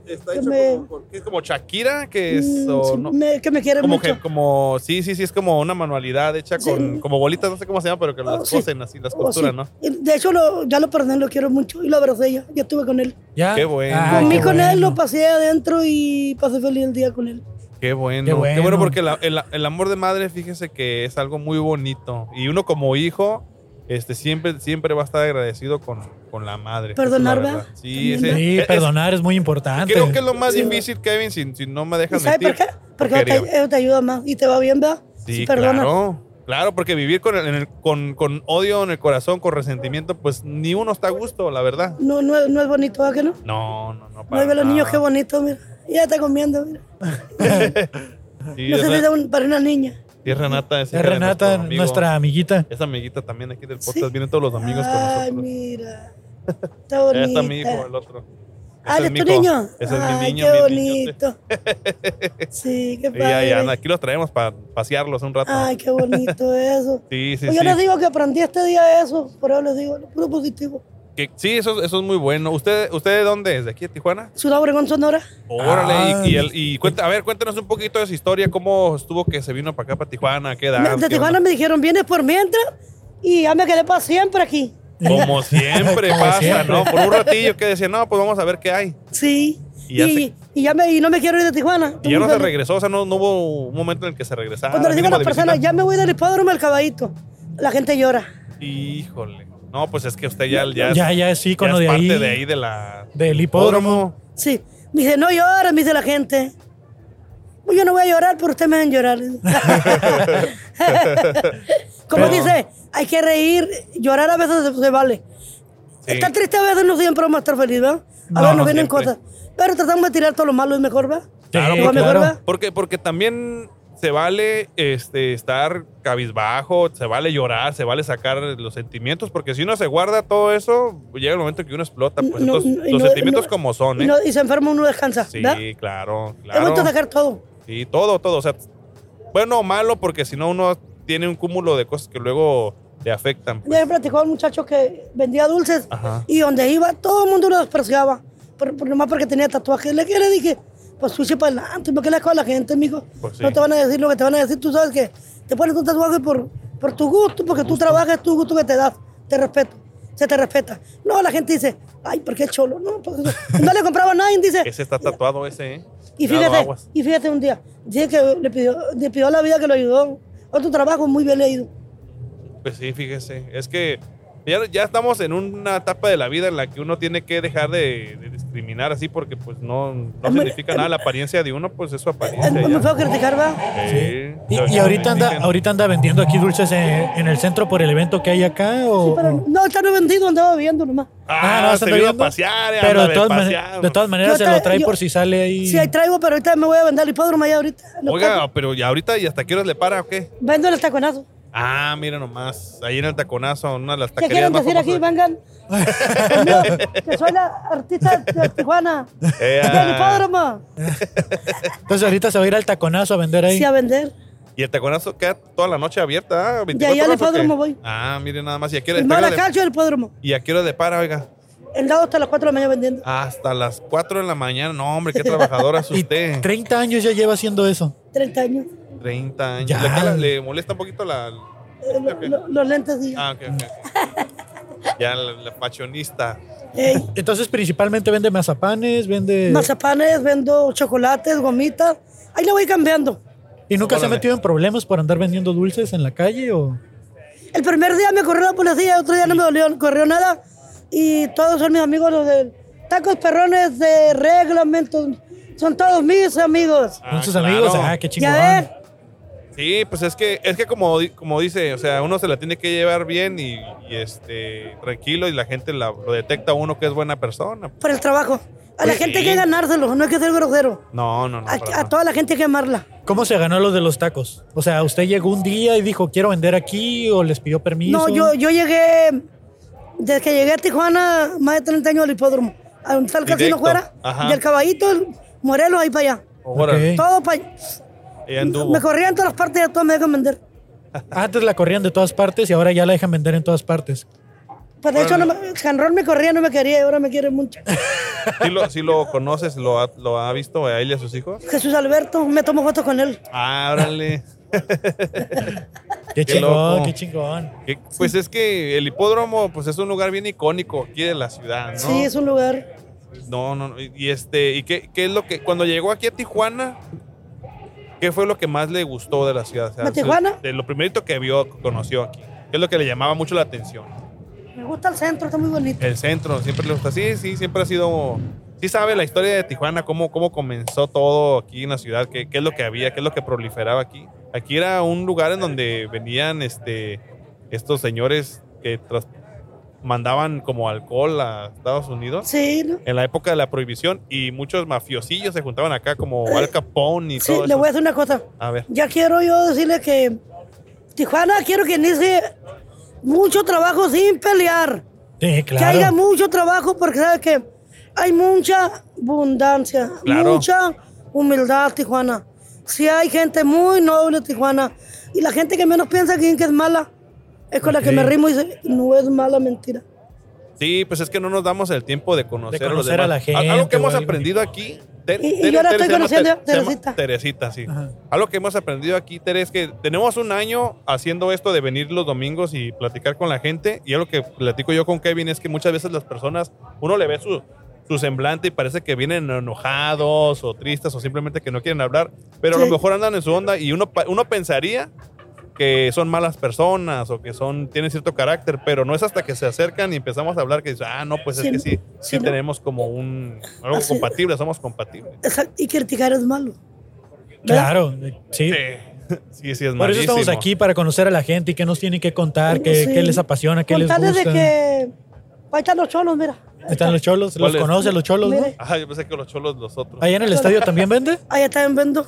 Está que hecho me- como, por- ¿qué es como Shakira, que es. Mm, o sí, no? me- que me quiere como mucho. que, como, sí, sí, sí, es como una manualidad hecha Sí. con, como bolitas, no sé cómo se llama, pero que Oh, las sí. cosen así, las Oh, costuran, sí. ¿no? De hecho, lo- ya lo perdoné, lo quiero mucho. Y lo abracé ya. Ya estuve con él. Ya. Qué bueno. Ah, Comí qué con él, bueno. lo pasé adentro y pasé feliz el día con él. Qué bueno, Qué qué bueno, bueno. porque la- el, el amor de madre, fíjese que es algo muy bonito. Y uno como hijo, este, siempre, siempre va a estar agradecido con, con la madre. Perdonar, verdad. Sí, También, ese- ¿verdad? Sí, es- perdonar es muy importante. Creo que es lo más Sí. difícil, Kevin, si, si no me ¿Y dejas sabes por qué? Porque te, ayuda más y te va bien, ¿verdad? Sí, Si claro. Claro, porque vivir con, el- en el- con, con odio en el corazón, con resentimiento, pues ni uno está a gusto, la verdad. No, no, es- no es bonito, ¿verdad que no? No, no, no. No para ve los niños qué bonito, mira. Ya está comiendo, mira. Sí, No es un- para una niña. Sí, es Renata. Es, Es Renata, amigo. nuestra amiguita. Esa amiguita también aquí del podcast. Sí. Vienen todos los domingos con Ay, nosotros. mira. Está bonita. Ahí está mi hijo, el otro. Ah, ¿de es tu niño? Ese es Ay, mi niño, qué bonito. Sí, qué Y padre. ahí anda. Aquí los traemos para pasearlos un rato. Ay, qué bonito eso. sí, sí, Pues sí. yo les digo que aprendí este día eso, por eso les digo, lo puro positivo. Que- sí, eso, eso es muy bueno. ¿Usted, ¿Usted de dónde es? ¿De aquí de Ciudad? Ciudad Obregón, Sonora. Órale, Ah. y, y el- y cuenta, a ver, cuéntanos un poquito de su historia, cómo estuvo que se vino para acá, para Tijuana, qué edad. Me- de qué Tijuana onda? me dijeron, vienes por mientras y ya me quedé para siempre aquí. Como siempre Como pasa, siempre. ¿no? Por un ratillo que decía, no, pues vamos a ver qué hay. Sí. Y ya y, se- ya me, y no me quiero ir de Tijuana. Y ya no se Cuando regresó, o sea, no, no hubo un momento en el que se regresara. les digo a mínimo las de personas, visita. ya me voy del hipódromo al caballito, la gente llora. Híjole. No, pues es que usted ya, ya, Ya, ya es ícono ya es de parte ahí. de ahí de la Del hipódromo. Sí. Me dice, no llores, me dice la gente. Pues yo no voy a llorar, pero usted me ven llorar. Como Pero- dice, hay que reír, llorar a veces se, se vale. Sí. Estar triste a veces no siempre vamos a estar feliz, ¿verdad? A No, veces no nos vienen siempre. cosas. Pero tratamos de tirar todo lo malo y mejor, ¿verdad? Claro, porque, mejor, claro. ¿verdad? porque, porque también se vale este, estar cabizbajo, se vale llorar, se vale sacar los sentimientos, porque si uno se guarda todo eso, llega el momento que uno explota. Pues No, entonces, no, los no- sentimientos como son, ¿eh? y se enferma uno descansa, sí, ¿verdad? claro, Es claro. bonito sacar todo. Sí, todo, todo. O sea, bueno o malo, porque si no uno tiene un cúmulo de cosas que luego le afectan. pues. Ya me platicó un muchacho que vendía dulces Ajá. y donde iba todo el mundo lo despreciaba. Por, por- nomás porque tenía tatuajes. Le, ¿qué le dije, pues sushi para adelante, ¿por qué le a la gente, mijo? Pues sí. No te van a decir lo que te van a decir. Tú sabes que te pones un tatuaje por, por tu gusto, porque tú trabajas, es tu gusto que te das. Te respeto. Se te respeta. No, la gente dice, ay, ¿por qué cholo? No, porque no le compraba a nadie, dice. Ese está tatuado ese, ¿eh? Y fíjate, y fíjate un día, dice que le pidió, le pidió a la vida que lo ayudó. Otro trabajo muy bien leído. Pues sí, fíjese. Es que ya, ya estamos en una etapa de la vida en la que uno tiene que dejar de, de discriminar así porque pues no, no Es muy- significa nada. La apariencia de uno pues es su Es apariencia. muy ya. feo criticar, ¿verdad? Sí. Y, Lo- y ahorita anda, ahorita anda vendiendo aquí dulces en, en el centro por el evento que hay acá. O, Pero no, está no vendido, andaba viendo nomás. Ah, no, se vino a pasear. Pero de todas, pasear. de todas maneras se lo trae yo- por si sale ahí. Sí, ahí traigo, pero ahorita me voy a vender el hipódromo allá ahorita. Oiga, pero ¿y ahorita y hasta qué horas le para o qué? Vendo en el taconazo. Ah, mira nomás. Ahí en el taconazo, una de las ¿Qué taquerías quieren más decir aquí? famosas. Vengan. Conmigo, que soy la artista de Tijuana. Eh, Del ah. hipódromo. Entonces ahorita se va a ir al taconazo a vender ahí. Sí, a vender. Y el taconazo queda toda la noche abierta. ¿ah? De ahí 24 al horas, ¿o qué? hipódromo voy. Ah, mire nada más. ¿Y a qué hora El de, más la calcio del hipódromo. ¿Y a qué hora de para, oiga? El dado hasta las 4 de la mañana vendiendo. Hasta las 4 de la mañana. No, hombre, qué trabajadora es Y usted. 30 años ya lleva haciendo eso. 30 años. 30 años. Ya. ¿Le, cala- le molesta un poquito la. Eh, lo- lo- los lentes, sí. Ah, ok, ok. Ya, la, la. Ey, Entonces principalmente vende mazapanes, vende... mazapanes, vendo chocolates, gomitas. Ahí le voy cambiando. ¿Y nunca se ha metido en problemas por andar vendiendo dulces en la calle o...? El primer día me corrió la policía, otro día no me dolió, corrió nada. Y todos son mis amigos, los de tacos perrones de reglamento. Son todos mis amigos. Ah, sus claro. amigos, ah, qué chingón. Ya ves, Sí, pues es que, es que como, como dice, o sea, uno se la tiene que llevar bien y, y, este tranquilo y la gente la- lo detecta a uno que es buena persona. por el trabajo. A la Pues gente sí. hay que ganárselo, no hay que ser grosero. No, no, no. A, para a nada. toda la gente hay que amarla. ¿Cómo se ganó lo de los tacos? O sea, ¿usted llegó un día y dijo, quiero vender aquí o les pidió permiso? No, yo, yo llegué, desde que llegué a Tijuana, más de 30 años al hipódromo. A donde está el casino Directo. fuera, Ajá. del caballito, el Morelos, ahí para allá. Órale, Ok. Todo para ella anduvo. Me corrían todas las partes y a todas me dejan vender. Antes la corrían de todas partes y ahora ya la dejan vender en todas partes. Pues de hecho, no me, Canrón me corría, no me quería y ahora me quiere mucho. ¿Sí lo, sí lo conoces? ¿Lo ha, ¿Lo ha visto a él y a sus hijos? Jesús Alberto, me tomo fotos con él. Ah, órale. Qué, Qué chingón, loco. qué chingón. Que- Pues es que el hipódromo pues es un lugar bien icónico aquí de la ciudad, ¿no? Sí, es un lugar. No, no, no. Y y este, ¿y qué, qué es lo que, cuando llegó aquí a Tijuana, qué fue lo que más le gustó de la ciudad? O sea, ¿A Tijuana? De lo primerito que vio, conoció aquí. ¿Qué es lo que le llamaba mucho la atención? Me gusta el centro, está muy bonito. El centro, siempre le gusta. Sí, sí, siempre ha sido. Sí sabe la historia de Tijuana, cómo, cómo comenzó todo aquí en la ciudad, qué, qué es lo que había, qué es lo que proliferaba aquí. Aquí era un lugar en donde venían este, estos señores que tras- mandaban como alcohol a Estados Unidos. Sí, ¿no? en la época de la prohibición y muchos mafiosillos se juntaban acá como Al Capone y Sí, todo le eso. voy a decir una cosa. A ver. Ya quiero yo decirle que Tijuana quiero que inicie mucho trabajo sin pelear. Sí, Que haya claro. mucho trabajo porque sabes que hay mucha abundancia, Claro. mucha humildad Tijuana. Si hay gente muy noble Tijuana y la gente que menos piensa que es mala es con la que me rimo y dice, no es mala mentira. Sí, pues es que no nos damos el tiempo de conocer, De a los conocer a demás. la Al- Algo gente que hemos aprendido aquí. Ter- Y- yo la estoy conociendo, llama Teresita. Teresita, sí. Ajá. Algo que hemos aprendido aquí, Tere, es que tenemos un año haciendo esto de venir los domingos y platicar con la gente. Y algo que platico yo con Kevin es que muchas veces las personas, uno le ve su, su semblante y parece que vienen enojados o tristes o simplemente que no quieren hablar, pero a lo mejor andan en su onda y uno, uno pensaría que son malas personas o que son tienen cierto carácter, pero no es hasta que se acercan y empezamos a hablar que dice, ah, no, pues Sí, es que sí, sí, sí, no. tenemos como un algo Así- compatible, somos compatibles. Exacto, Y criticar es malo. ¿verdad? Claro, sí. Sí, sí, sí es Por eso estamos aquí, para conocer a la gente y qué nos tienen que contar, qué, Sí. qué les apasiona, qué les gusta. de que ahí están los cholos, mira. Ahí Están los cholos, los ¿Cuáles? conoce los cholos, ¿no? Ah, yo pensé que los cholos los otros. Ahí en el estadio también vende. Ahí está en Vendo.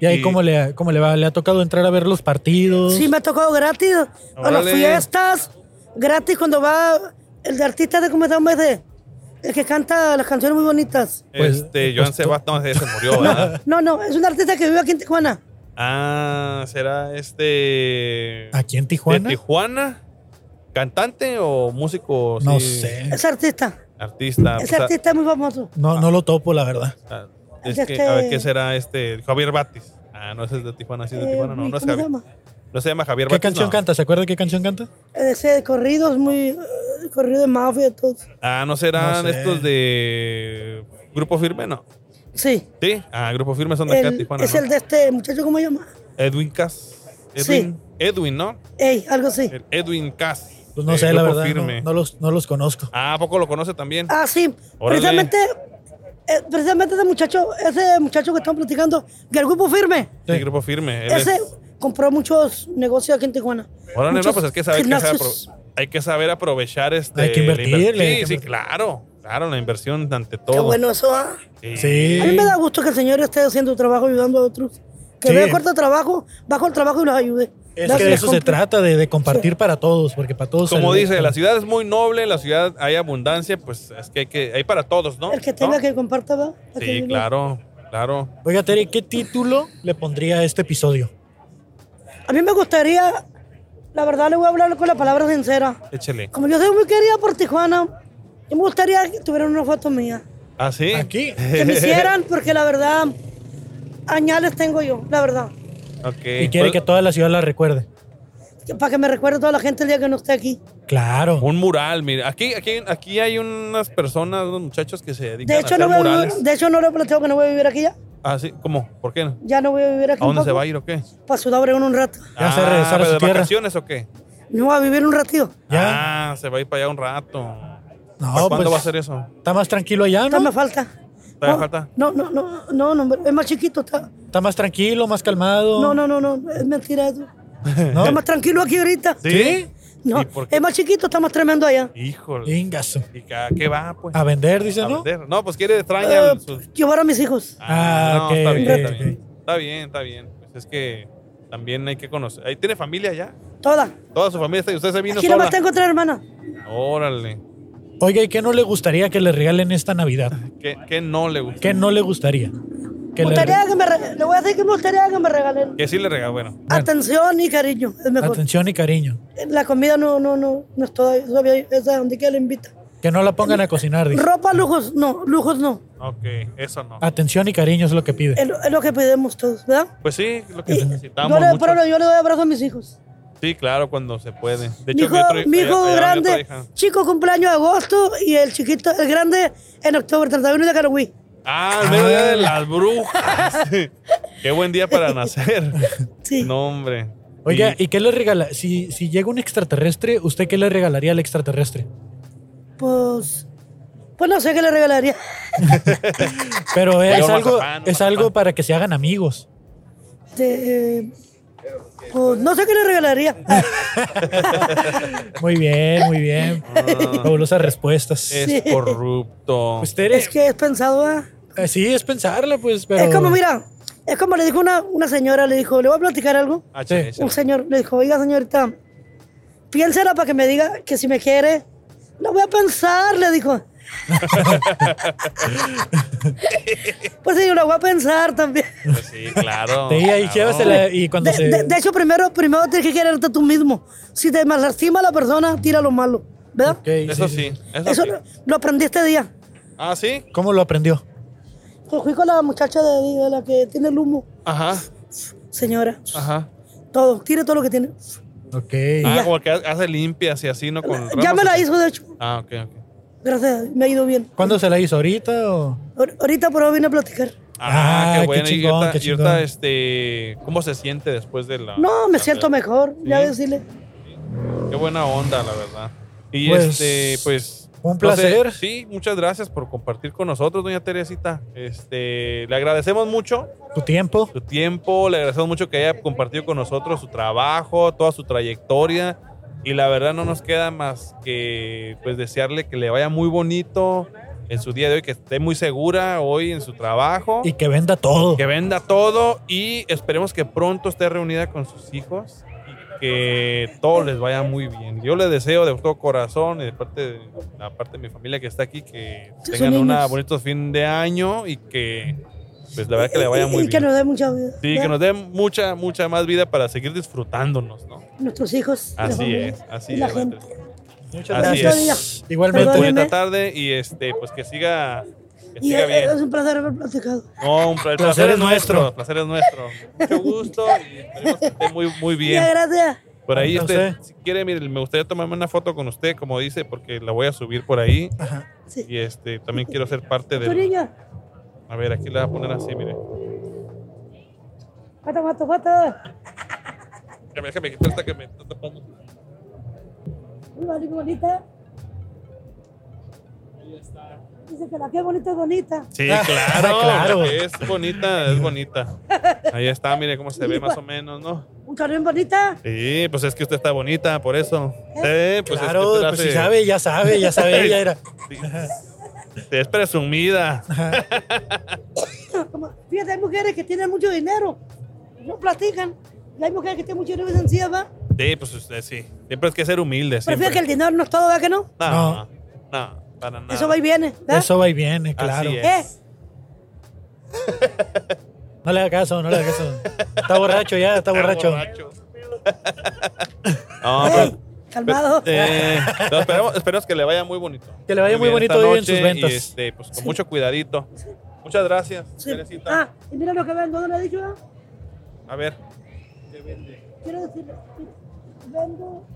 ¿Y ahí Y- cómo le, cómo le va? ¿Le ha tocado entrar a ver los partidos? Sí, me ha tocado gratis. A las fiestas, gratis cuando va el de artista de cómo se llama ese. El que canta las canciones muy bonitas. Pues- este, pues Joan tú- Sebastián se murió, ¿verdad? No, no, es un artista que vive aquí en Tijuana. ah, será este. ¿Aquí en ¿De Tijuana? Tijuana? ¿Cantante o músico? No sí, sé. Es artista. Artista. Ese pues, ah, artista es muy famoso. No, no lo topo, la verdad. Es Este- que, a ver, ¿qué será este? Javier Batis. Ah, no, ese es de Tijuana, sí, es de Eh, Tijuana, no, no es ¿Cómo se llama? No se llama Javier ¿Qué Batis, canción no. canta? ¿Se acuerda qué canción canta? Ese de corridos, muy. eh, corrido de mafia, todo. Ah, ¿no serán No sé. estos de Grupo Firme? No. Sí. Sí, ah, Grupo Firme son de acá, El- Tijuana. es ¿no? el de este muchacho, ¿cómo se llama? Edwin Cass. Sí. Edwin, Edwin, ¿no? Ey, algo así. El Edwin Cass. Pues no sé, la verdad. No, Firme. no los, no los conozco. Ah, ¿a poco lo conoce también? Ah, sí. Órale. Precisamente, eh, precisamente ese muchacho, ese muchacho que estamos platicando, del grupo firme, Sí, Grupo Firme. él ese es- compró muchos negocios aquí en Tijuana. Órale, no, Muchos pues es que saber, que saber, gimnasios. apro- hay que saber aprovechar este. Hay que la invertirle, inver- hay que Sí, sí, invertir. claro. Claro, la inversión ante todo. Qué bueno eso, ¿ah? Sí. A mí me da gusto que el Señor esté haciendo trabajo ayudando a otros. Que Sí. vea corto trabajo, bajo el trabajo y los ayude. Es que de eso se trata, de, de compartir para todos, porque para todos. Como dice, la ciudad es muy noble, la ciudad hay abundancia, pues es que hay, que, hay para todos, ¿no? El que tenga ¿No? que comparta, va. Que Sí, claro, claro. Oiga, Terry, ¿qué título le pondría a este episodio? A mí me gustaría, la verdad le voy a hablar con la palabra sincera. Échele. Como yo soy muy querida por Tijuana, yo me gustaría que tuvieran una foto mía. ¿Ah, sí? Aquí. Que me hicieran, porque la verdad, añales tengo yo, la verdad. Y quiere Pues, que toda la ciudad la recuerde. Para que me recuerde toda la gente el día que no esté aquí. Claro. Un mural, mira. Aquí, aquí, aquí hay unas personas, unos muchachos que se dedican De a hecho, hacer no voy a, murales. de hecho, no le planteo que no voy a vivir aquí ya. Ah, sí, ¿cómo? ¿Por qué? ¿A Ya no voy a vivir aquí. un dónde se va a ir o qué? Para Ciudad Obregón un rato. Ya se va a regresar a ¿pero su de tierra. vacaciones o qué? No voy a vivir un ratito. Ya. Ah, se va a ir para allá un rato. No, ¿Para cuándo pues, va a ser eso? Está más tranquilo allá, No ¿no? me falta. ¿Todavía no, falta? No, no, no, no, no, es más chiquito. Está. Está más tranquilo, más calmado. No, no, no, no, es mentira eso. ¿No? Está más tranquilo aquí ahorita. ¿Sí? No, es más chiquito, está más tremendo allá. Híjole. Ingazo. ¿Y a qué va, pues? A vender, dice, A ¿no? vender. No, pues quiere extraña Eh, el- sus- llevar a mis hijos. Ah, no, ok, está bien, está bien. Está bien, está bien. Pues es que también hay que conocer. Ahí tiene familia ya. Toda. Toda su familia está. y Usted se vino Aquí sola. nomás tengo tres hermanas. Órale. Oiga, ¿y qué no le gustaría que le regalen esta Navidad? ¿Qué, qué no le gusta? ¿Qué no le gustaría? Que Me le- gustaría que me re- le voy a decir que me gustaría que me regalen Que sí le regala. Bueno. atención y cariño. Es mejor. Atención y cariño. La comida no, no, no, no es toda. Todavía esa donde quiera le invita. Que no la pongan a cocinar, dice. Ropa, lujos, no, lujos no. Ok, eso no. Atención y cariño es lo que pide. Es, lo- es lo que pedimos todos, ¿verdad? Pues sí, lo que Y necesitamos. yo, le, pero yo le doy abrazo a mis hijos. Sí, claro, cuando se puede. De Mi hecho, hijo, mi otro- mi allá- hijo allá grande, hija. chico cumpleaños de agosto y el chiquito, el grande en octubre, 31 de Halloween. Ah, el mero día de las brujas. Qué buen día para nacer. Sí. No, hombre. Oiga, Y- ¿y qué le regala? Si, si llega un extraterrestre, ¿usted qué le regalaría al extraterrestre? Pues, pues no sé qué le regalaría. Pero es algo, mazapán, es mazapán. algo para que se hagan amigos. De, eh, pues no sé qué le regalaría. Muy bien, muy bien. Fabulosas respuestas. es Sí. corrupto. Pues, Tere, es que es pensado, ¿ah? Eh, sí, es pensarla, pues, pero... Es como, mira, es como le dijo una, una señora, le dijo, le voy a platicar algo. Ah, Sí. Un señor le dijo, oiga señorita, piénsela para que me diga que si me quiere. Lo voy a pensar, le dijo. pues sí, lo voy a pensar también. Pues sí, claro. Sí, ahí claro. y cuando De, se... de- de hecho, primero, primero tienes que quererte tú mismo. Si te lastima la persona, tira lo malo. ¿Verdad? Eso sí, eso, Eso sí. lo, lo aprendí este día. Ah, sí. ¿Cómo lo aprendió? Fui con la muchacha de, de la que tiene el humo. Ajá, Señora, ajá. todo, tire todo lo que tiene. Ok. Ah, como que hace limpias y así, ¿no? Con Ya me la hizo, de hecho. Ah, ok, ok. Gracias, me ha ido bien. ¿Cuándo se la hizo? ¿Ahorita o...? Ahor- Ahorita por hoy vine a platicar. Ah, Ah, qué qué bueno. chingón, y ahorita, qué y ahorita, este, ¿cómo se siente después de la... No, me la- siento mejor, ya Sí. decirle. Qué buena onda, la verdad. Y Pues, este, pues. Un placer. sí, muchas gracias por compartir con nosotros, doña Teresita. Este, le agradecemos mucho ¿Tu tiempo? su tiempo, le agradecemos mucho que haya compartido con nosotros su trabajo, toda su trayectoria. Y la verdad no nos queda más que pues desearle que le vaya muy bonito en su día de hoy, que esté muy segura hoy en su trabajo. Y que venda todo. que venda todo y esperemos que pronto esté reunida con sus hijos que todo les vaya muy bien. Yo le deseo de todo corazón y de parte de la parte de mi familia que está aquí que tengan un bonito fin de año y que pues la verdad que le vaya Y- muy y que bien. nos dé mucha vida. Sí, que nos dé mucha mucha más vida para seguir disfrutándonos, ¿no? Nuestros hijos. Así es, así y la es. gente. Muchas Así gracias. es. Igualmente. Bonita tarde y este pues que siga Que Y siga es, bien. es un placer haber platicado. No, un placer, es nuestro. El placer es nuestro. Mucho gusto y esperemos que esté muy, muy bien. Gracias. Por ahí, No este, sé. si quiere, mire, me gustaría tomarme una foto con usted, como dice, porque la voy a subir por ahí. Sí. Y este, también quiero ser parte niña. A ver, aquí la voy a poner así, mire. Foto, foto, foto. Déjame, déjame quitar esta que me está tapando. Muy bonita, bonita. Dice que la que bonita es bonita. Sí, Ah, claro, claro. Es bonita, es bonita. Ahí está, mire cómo se ve más o menos, ¿no? Un carril bonita. Sí, pues es que usted está bonita, por eso. Sí, pues claro, es que pues si sabe, ya sabe, ya sabe. Ella era. Sí. Es presumida. Como- fíjate, hay mujeres que tienen mucho dinero. No platican. Y hay mujeres que tienen mucho dinero y sencillas, ¿va? Sí, pues usted sí. Siempre hay que ser humilde. Prefiero Siempre. que el dinero no es todo, ¿va que no? No, no, para nada. Eso va y viene, ¿verdad? Eso va y viene, claro. Así es. ¿Eh? No le haga caso, no le haga caso. Está borracho ya, está borracho. No, ¿Eh? pero, Calmado. eh, no, esperemos, esperemos que le vaya muy bonito. Que le vaya muy bonito esta hoy en sus noche ventas. Y este, pues con mucho cuidadito. Muchas gracias, Sí. Ah, y mira lo que vendo, ¿no le he dicho? A ver. Quiero decirle, vendo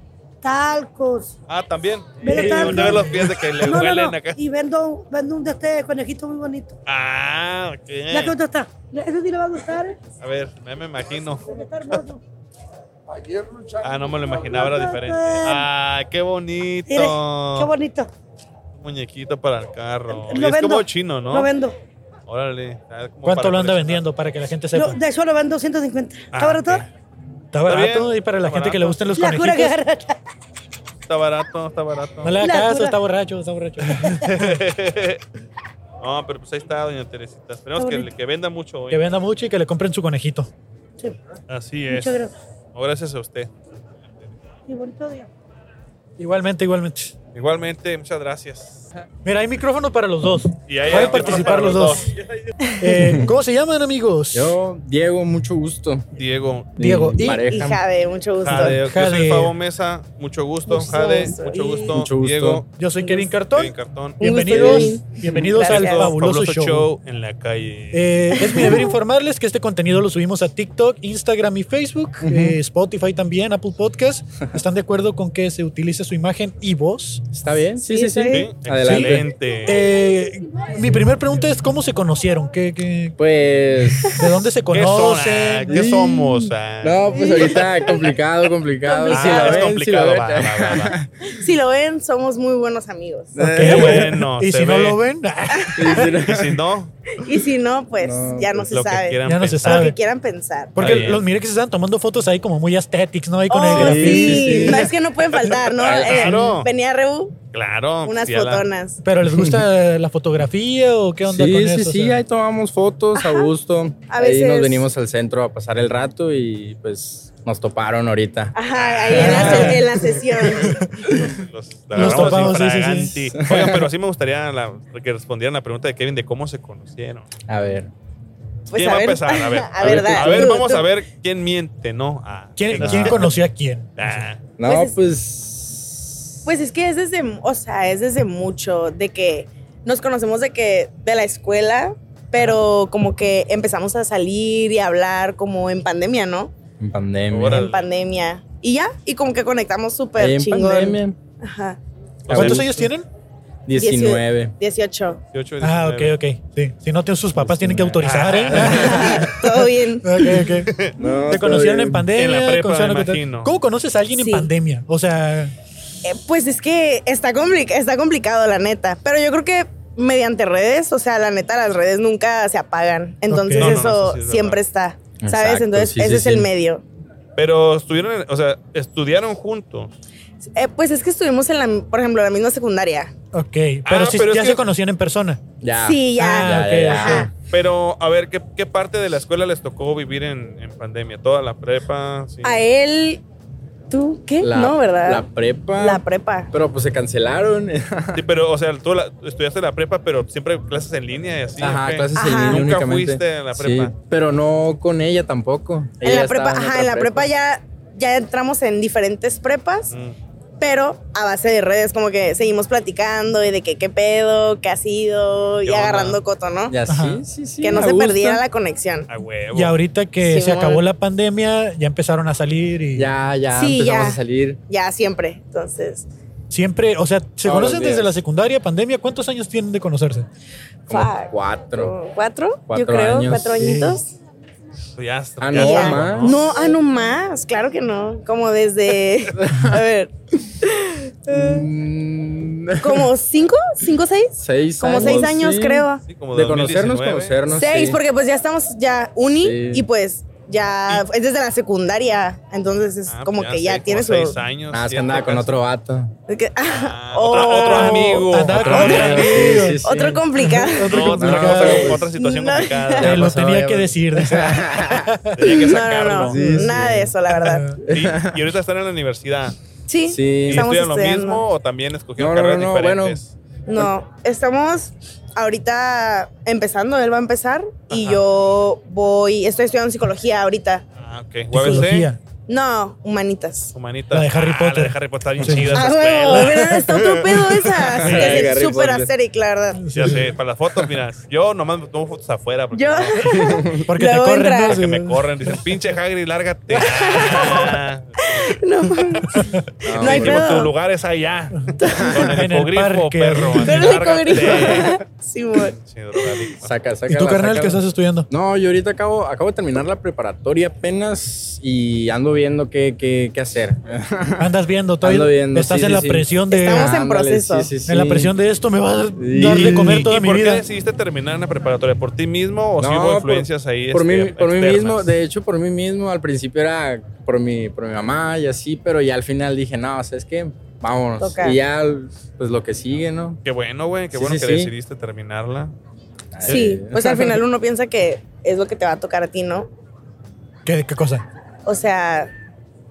talcos. Ah, también. Vendo Sí, talcos. usted ve los pies de que le No, no, huelen no. acá. Y vendo, vendo un de este conejito muy bonito. Ah, Ya que ok. otro está. Ese sí le va a gustar, ¿eh? A ver, ya me imagino. Está hermoso. Ah, no me lo imaginaba, era diferente. Ay, qué bonito. Mire, qué bonito. Un muñequito para el carro. Lo es vendo. como chino, ¿no? Lo vendo. Órale. ah, como ¿Cuánto lo anda vendiendo para que la gente sepa? Lo- de eso lo vendo 150. ¿Está Ah, barato? ok. Está barato bien, y para la gente que le gusten los La cura que conejitos. Está barato, está barato. No le haga La caso, cura. está borracho, está borracho. no, pero pues ahí está, doña Teresita. Esperemos que, que venda mucho hoy. Que venda mucho y que le compren su conejito. Sí, Así es. muchas gracias. Gracias a usted. Y bonito día. Igualmente, igualmente. Igualmente, muchas gracias. Mira, hay micrófono para los dos. Y ahí Pueden participar los dos. Eh, ¿Cómo se llaman, amigos? Yo, Diego, mucho gusto. Diego. Diego. Y pareja. Hija de mucho gusto. Jade, yo Jade. soy Fabo Mesa, mucho gusto. Mucho Jade, gusto. mucho gusto. Mucho gusto. Diego, yo soy Kevin Cartón. Kevin Cartón. Bienvenidos, bienvenidos al fabuloso, show. en la calle. Eh, es mi deber informarles que este contenido lo subimos a TikTok, Instagram y Facebook, eh, Spotify también, Apple Podcast. ¿Están de acuerdo con que se utilice su imagen y voz? ¿Está bien? Sí, sí, sí. bien. Sí, Adelante. Excelente. Eh, mi primera pregunta es cómo se conocieron, ¿Qué, qué- Pues. de dónde se ¿Qué, son, ah? conocen. ¿Qué somos? ah? No, pues ahorita complicado, complicado. Ah, Si lo es ven, si lo complicado. ven. va, va, va, va. Si lo ven, somos muy buenos amigos. Qué bueno. y se si no lo ven, Y si no, Y si no, pues No, ya no pues se lo sabe. Ya no se. Lo sabe. que quieran pensar. porque los miré que se estaban tomando fotos ahí como muy aesthetics, ¿no? Ahí con Oh, el sí. sí, sí. No, es que no pueden faltar, ¿no? Eh, venía Rebu, Claro. unas la- fotonas. ¿Pero les gusta la fotografía o qué onda Sí, con sí, eso? Sí, sea, ahí tomamos fotos a gusto. A ahí nos veces- venimos al centro a pasar el rato y pues nos toparon ahorita. Ajá, ahí en la, en la sesión. Los, Los topamos, sí, sí, sí. Oigan, pero sí me gustaría la- que respondieran la pregunta de Kevin de cómo se conocieron. A ver. Pues ¿Quién a va a ver, empezar? A ver, a ver, a ver tú, vamos tú. a ver quién miente, ¿no? Ah, ¿Quién, no. quién conoció a quién? Ah, No, Pues es- pues. Es que es desde, o sea, es desde mucho, de que nos conocemos de que, de la escuela, pero como que empezamos a salir y a hablar como en pandemia, ¿no? En pandemia. Órale. En pandemia. Y ya, y como que conectamos súper chingón. pandemia. Ajá. ¿Cuántos años tienen? 19. 18. 18, Ah, ok, 19. ok. Sí. Si no, tienen sus papás tienen que autorizar, ¿eh? Todo bien. ok, ok. No, ¿Te conocieron bien. en pandemia? En la prepa, conocieron- me imagino. ¿Cómo conoces a alguien Sí. en pandemia? O sea, pues es que está, compli- está complicado, la neta. Pero yo creo que mediante redes, o sea, la neta, las redes nunca se apagan. Entonces No, no, no, eso eso sí es siempre está. ¿Sabes? Exacto, Entonces sí, ese sí, es el medio. Pero estuvieron, en- o sea, estudiaron juntos. Eh, pues es que estuvimos en la, por ejemplo, la misma secundaria. ok. Pero, Ah, si pero es ya que- se conocían en persona. Ya. Sí, ya. Ah, Ya, ya, ya. Pero, a ver, ¿qué, qué parte de la escuela les tocó vivir en, en pandemia? ¿Toda la prepa? Sí. A él, ¿tú qué? La- no, ¿verdad? La prepa. La prepa. Pero pues se cancelaron. Sí, pero, o sea, tú la- estudiaste la prepa, pero siempre clases en línea y así. Ajá, clases en línea Nunca únicamente. fuiste a la Sí, prepa. pero no con ella tampoco. En la prepa, ajá, en la prepa ya, ya entramos en diferentes prepas. Mm. Pero a base de redes, como que seguimos platicando y de que qué pedo, qué ha sido, y agarrando coto, ¿no? Ya sí, sí, sí. que no se gusta. perdiera la conexión. A huevo. Y ahorita que se acabó la pandemia, ya empezaron a salir y Ya, ya, Sí, empezamos ya. a salir. Ya siempre. Entonces, siempre, o sea, ¿se Todos conocen desde la secundaria, pandemia? ¿Cuántos años tienen de conocerse? Como cuatro. ¿Cuatro? Cuatro Yo creo, años. cuatro añitos. Ya está- Ah, no, más. No, ah, no más. Claro que no. Como desde. A ver. Mm, ¿Como cinco? ¿Cinco, seis? seis Como años, seis años, sí. creo. Sí, como De conocernos, 2019. conocernos. Seis, sí. porque pues ya estamos ya uni Sí. y pues ya es desde la secundaria. Entonces es Ah, como pues que ya sé, tiene como su. seis años. Ah, es que siete andaba con otro vato. es que- Ah, Oh. otro, otro amigo. Andaba Otro con otro amigo. Sí, sí, sí. Otro complicado. Otro No, otra, complicado. otra- otra situación No. complicada. Te Ya lo pasó, tenía ya que decir. Tenía que No, no, sacarlo. no. Sí, sí. Nada de eso, la verdad. Y, y ahorita están en la universidad. Sí, Sí. ¿Y estamos estudian lo mismo o también escogieron No, no, carreras no, bueno. diferentes? No, estamos ahorita empezando, él va a empezar y yo voy, estoy estudiando psicología ahorita. Ah, ok. Psicología. No, humanitas. Humanitas. La de Harry Ah, Potter. La de Harry Potter está bien Sí. chida Ah, bueno. ¿verdad? Está otro pedo esa. Sí, es súper asteric, la verdad. Ya sé, para las fotos, mira, yo nomás me tomo fotos afuera porque, Yo, no, Porque te corren. entra- ¿no? porque me corren. Dicen, pinche Hagrid, lárgate. Ah, no mames. No, No hay pedo. tu lugar es allá. Con el En el hipogrifo, parque. perro. Con el hipogrifo. Sí, bueno. Saca, saca. ¿Y tú, carnal, qué estás estudiando? No, yo ahorita acabo, acabo de terminar la preparatoria apenas y ando viendo qué, qué, qué hacer. Andas viendo, todavía Ando viendo, estás sí, en sí, la sí. presión de Estamos en proceso. sí, sí, en la presión de esto me va a dar Sí. de comer ¿Y toda mi por qué vida. decidiste terminar en la preparatoria? ¿Por ti mismo o si No, hubo por- influencias ahí? Por, este, mí, por mí mismo, de hecho, por mí mismo, al principio era por mi, por mi mamá y así, pero ya al final dije, no, ¿sabes qué? Vámonos. Toca. Y ya, pues lo que sigue, ¿no? Qué bueno, güey. Qué Sí, bueno sí, que sí. decidiste terminarla. Sí, Eh, pues al final uno piensa que es lo que te va a tocar a ti, ¿no? ¿Qué, qué cosa? O sea,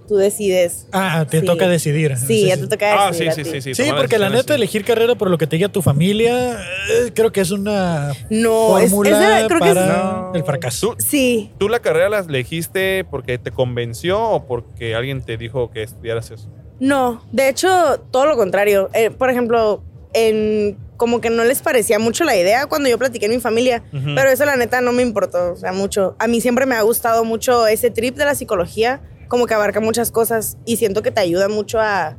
tú decides. Ah, te Sí. toca decidir. Sí, ya te toca Ah, sí, decidir. sí, a ti. sí, sí. Sí, tomar porque la neta, sí. elegir carrera por lo que te diga tu familia, eh, creo que es una No, es, fórmula es de- creo que es- para No. el fracaso. ¿Tú, Sí, ¿Tú la carrera la elegiste porque te convenció o porque alguien te dijo que estudiaras eso? No, de hecho, todo lo contrario. Eh, por ejemplo, en como que no les parecía mucho la idea cuando yo platiqué en mi familia, pero eso la neta no me importó, o sea, mucho. A mí siempre me ha gustado mucho ese trip de la psicología, como que abarca muchas cosas y siento que te ayuda mucho a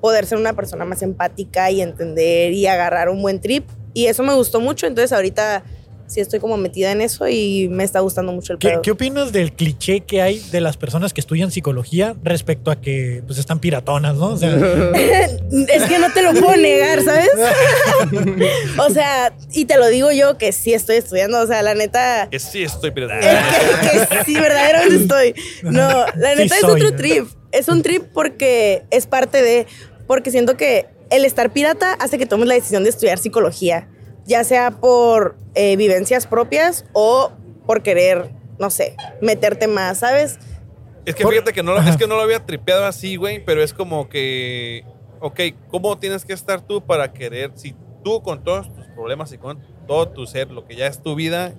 poder ser una persona más empática y entender y agarrar un buen trip. Y eso me gustó mucho, entonces ahorita sí estoy como metida en eso y me está gustando mucho el ¿Qué, pedo. qué opinas del cliché que hay de las personas que estudian psicología respecto a que pues están piratonas, ¿no? O sea, Es que no te lo puedo negar, ¿sabes? o sea, y te lo digo yo que sí estoy estudiando, o sea, la neta... Que sí estoy pirata. Es que, que sí, verdaderamente estoy. No, la Sí neta es soy. otro trip. Es un trip porque es parte de... Porque siento que el estar pirata hace que tomes la decisión de estudiar psicología, ya sea por eh, vivencias propias o por querer, no sé, meterte más, ¿sabes? Es que Por- fíjate que no, lo- es que no lo había tripeado así, güey, pero es como que, ok, ¿cómo tienes que estar tú para querer, si tú con todos tus problemas y con todo tu ser, lo que ya es tu vida,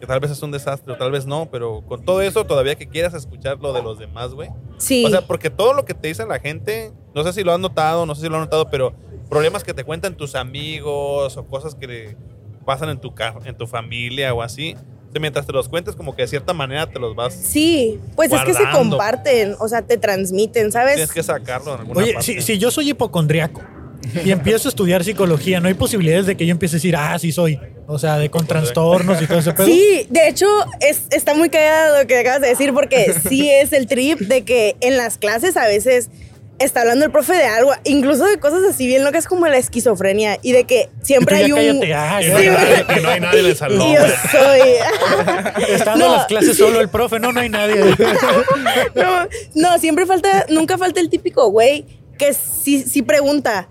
que tal vez es un desastre o tal vez no, pero con todo eso todavía que quieras escuchar lo de los demás, güey. Sí. O sea, porque todo lo que te dice la gente, no sé si lo han notado, no sé si lo han notado, pero problemas que te cuentan tus amigos o cosas que pasan en tu, en tu familia o así, mientras te los cuentes, como que de cierta manera te los vas... Sí, pues es que se comparten, o sea, te transmiten, ¿sabes? Tienes que sacarlo en alguna oye, parte. si, si yo soy hipocondriaco y empiezo a estudiar psicología, no hay posibilidades de que yo empiece a decir, ah, sí soy. O sea, de con trastornos y todo ese pedo. Sí, de hecho, es, está muy callado lo que acabas de decir porque sí es el trip de que en las clases a veces está hablando el profe de algo, incluso de cosas así bien locas como la esquizofrenia y de que siempre hay un... cállate, ah, Que ya. no, hay Sí, nadie, güey. que no hay nadie en el salón. Yo soy... Está dando No. las clases solo el profe, no, no hay nadie. no, no, siempre falta, nunca falta el típico güey que sí, sí pregunta,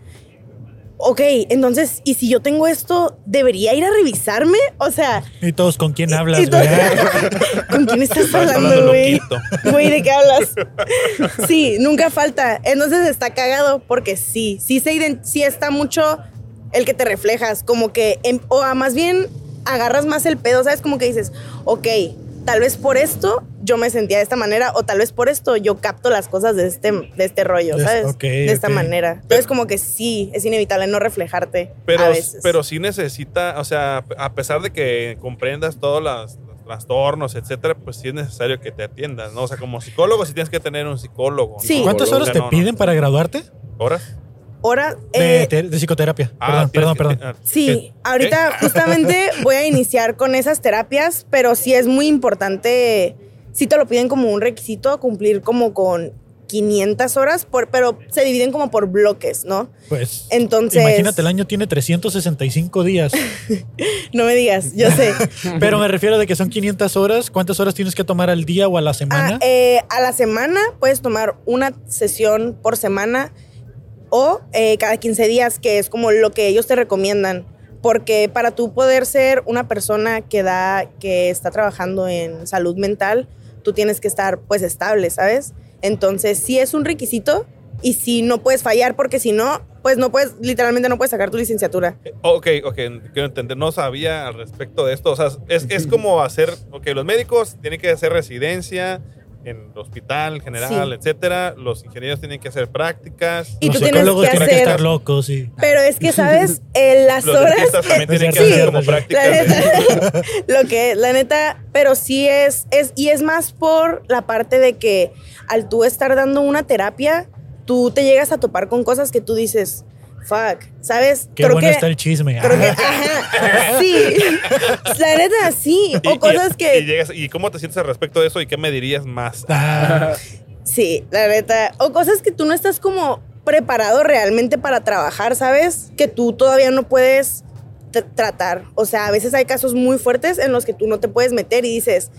ok, entonces, ¿y si yo tengo esto, debería ir a revisarme? O sea, Y todos, ¿con quién hablas, y güey? ¿con quién estás hablando, güey? Güey, ¿de qué hablas? Sí, nunca falta. Entonces está cagado porque sí, sí, se sí está mucho el que te reflejas, como que, em- o más bien agarras más el pedo, ¿sabes? Como que dices, ok, tal vez por esto yo me sentía de esta manera o tal vez por esto yo capto las cosas de este, de este rollo, Es- ¿sabes? ok, de esta manera. Entonces como que sí, es inevitable no reflejarte Pero, a veces. pero sí necesita, o sea, a pesar de que comprendas todos las- los trastornos, etcétera, pues sí es necesario que te atiendas, ¿no? O sea, como psicólogo sí tienes que tener un psicólogo. ¿no? Sí. ¿Cuántas horas te no, no. piden para graduarte? ¿Horas? Ahora, De, eh, de psicoterapia. Ah, perdón, perdón, que- perdón. ah, Sí, ¿qué? ahorita justamente voy a iniciar con esas terapias, pero sí es muy importante, sí te lo piden como un requisito, cumplir como con 500 horas, por, pero se dividen como por bloques, ¿no? Pues Entonces- imagínate, el año tiene 365 días. No me digas, yo sé. Pero me refiero de que son 500 horas. ¿Cuántas horas tienes que tomar al día o a la semana? Ah, eh, a la semana puedes tomar una sesión por semana o eh, cada 15 días, que es como lo que ellos te recomiendan. Porque para tú poder ser una persona que da, que está trabajando en salud mental, tú tienes que estar pues estable, ¿sabes? Entonces sí es un requisito y sí no puedes fallar porque si no, pues no puedes, literalmente no puedes sacar tu licenciatura. Ok, ok, quiero entender, no sabía al respecto de esto. O sea, es, es como hacer, ok, los médicos tienen que hacer residencia en el hospital general, Sí. etcétera. Los ingenieros tienen que hacer prácticas. Y Los tú tienes psicólogos que tienen que hacer- estar locos y Pero es que, ¿sabes? Eh, las Los horas... también tienen que Sí. hacer como La prácticas. neta, lo que es, la neta, pero sí es, es, y es más por la parte de que al tú estar dando una terapia, tú te llegas a topar con cosas que tú dices, fuck, ¿sabes? qué bueno está el chisme. creo que- ajá, sí, la neta, sí, o y- cosas y que, llegas- ¿Y cómo te sientes al respecto de eso y qué me dirías más? Ah, sí, la neta, o cosas que tú no estás como preparado realmente para trabajar, ¿sabes? Que tú todavía no puedes tr- tratar. O sea, a veces hay casos muy fuertes en los que tú no te puedes meter y dices,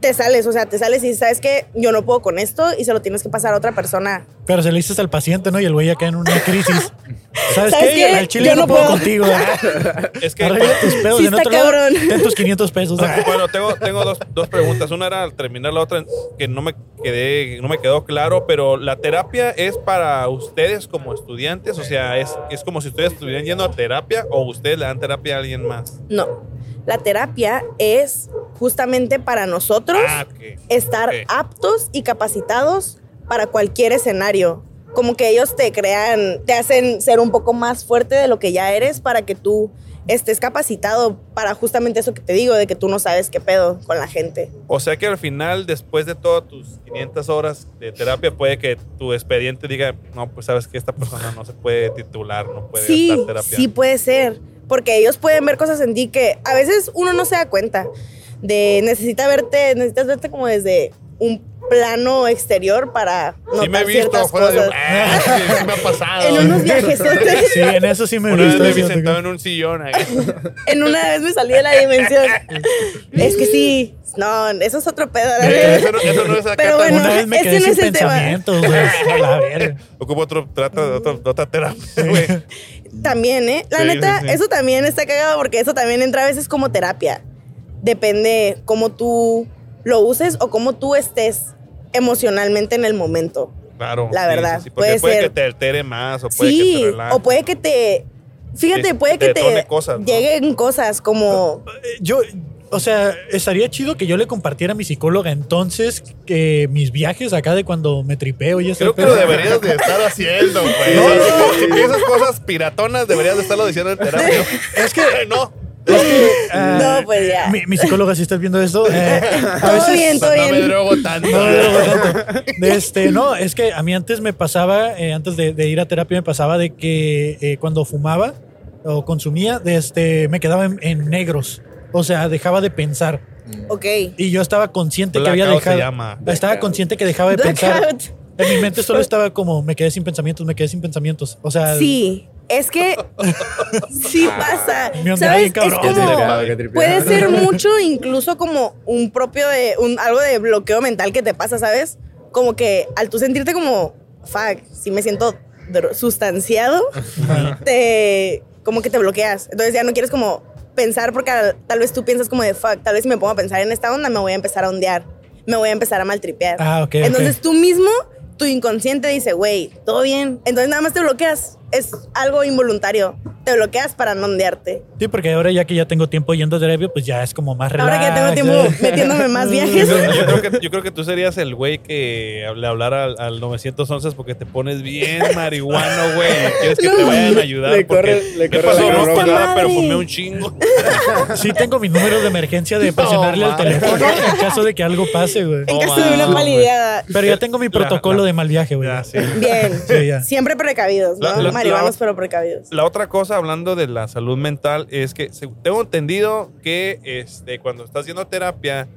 te sales, o sea, te sales y dices, sabes que yo no puedo con esto y se lo tienes que pasar a otra persona. pero se le dices al paciente, ¿no? Y el güey ya cae en una crisis. ¿Sabes, ¿Sabes qué? Al chile Yo no no puedo puedo. contigo. Es que, Arregla tus pedos. Sí en está otro lado, cabrón. ten tus 500 pesos. Bueno, tengo, tengo dos, dos preguntas. Una era al terminar, la otra que no me quedé, no me quedó claro, pero la terapia es para ustedes como estudiantes, o sea, es, es como si ustedes estuvieran yendo a terapia o ustedes le dan terapia a alguien más. No, la terapia es justamente para nosotros Ah, estar aptos y capacitados para cualquier escenario. Como que ellos te crean, te hacen ser un poco más fuerte de lo que ya eres para que tú estés capacitado para justamente eso que te digo, de que tú no sabes qué pedo con la gente. O sea que al final, después de todas tus 500 horas de terapia, puede que tu expediente diga, no, pues sabes que esta persona no se puede titular, no puede Sí, dar terapia. sí puede ser, porque ellos pueden ver cosas en ti que a veces uno no se da cuenta de necesita verte, necesitas verte como desde un plano exterior para notar Sí me he visto ciertas afuera de... cosas. Ah, sí, sí me ha pasado. En unos viajesotes. Sí, en eso sí me he Una vez me vi sentado en un sillón ahí. En una vez me salí de la dimensión. es que sí, no, eso es otro pedo. Eso no, eso no es acá Pero bueno, Una vez me ese quedé no sin es el tema. Ocupo otro, trata de otra, terapia, güey. También, ¿eh? La Sí, neta, sí, sí. eso también está cagado porque eso también entra a veces como terapia. Depende cómo tú lo uses o cómo tú estés emocionalmente en el momento. Claro. La verdad, sí, sí, porque puede puede ser. que te altere más o puede que Sí, te relaje. o puede que te... Fíjate, Te- puede te que te cosas, ¿no? lleguen cosas como... Eh, Yo, o sea, estaría chido que yo le compartiera a mi psicóloga entonces que mis viajes acá de cuando me tripeo y eso. Creo que lo deberías de estar haciendo, güey. O sea, Si piensas cosas piratonas, deberías de estarlo diciendo en terapia. Es que no. No, pues ya. Mi, mi psicóloga, si estás viendo esto, eh, a Todo veces bien, todo No me bien. drogo tanto. No, tanto. De este, no, es que a mí antes me pasaba, eh, antes de, de ir a terapia, me pasaba de que eh, cuando fumaba o consumía, de este, me quedaba en, en negros. O sea, dejaba de pensar. Ok. Y yo estaba consciente que había Blackout se dejado. llama. Estaba consciente que dejaba de pensar. En mi mente solo estaba como, me quedé sin pensamientos, me quedé sin pensamientos. O sea, Sí, es que sí pasa. Bien ¿Sabes? Es cabrón. como... Puede ser mucho, incluso como un propio de... Un, algo de bloqueo mental que te pasa, ¿sabes? Como que al tú sentirte como... Fuck, si me siento sustanciado, te... Como que te bloqueas. Entonces ya no quieres como pensar porque al- tal vez tú piensas como de fuck, tal vez si me pongo a pensar en esta onda me voy a empezar a ondear, me voy a empezar a maltripear. Ah, ok, Entonces tú mismo, tu inconsciente dice, güey, todo bien. Entonces nada más te bloqueas. Es algo involuntario. te bloqueas para no ondearte. Sí, porque ahora ya que ya tengo tiempo yendo a terapia, pues ya es como más relax. Ahora que tengo tiempo metiéndome más viajes. Yo, yo creo que, yo creo que tú serías el güey que le hablara al, al 911 porque te pones bien marihuano, güey. Quieres que te vayan a ayudar. Le porque corre- le ¿qué corre pasó? la pero fumé un chingo. Sí tengo mi número de emergencia de presionarle al teléfono en caso de que algo pase, güey. En caso de una palideada. Pero ya tengo mi protocolo de mal viaje, güey. Ya, sí. Bien. Sí, ya. Siempre precavidos, ¿no? La- la- Marihuanos, la- pero precavidos. La otra cosa, hablando de la salud mental, es que tengo entendido que este, cuando estás yendo a terapia,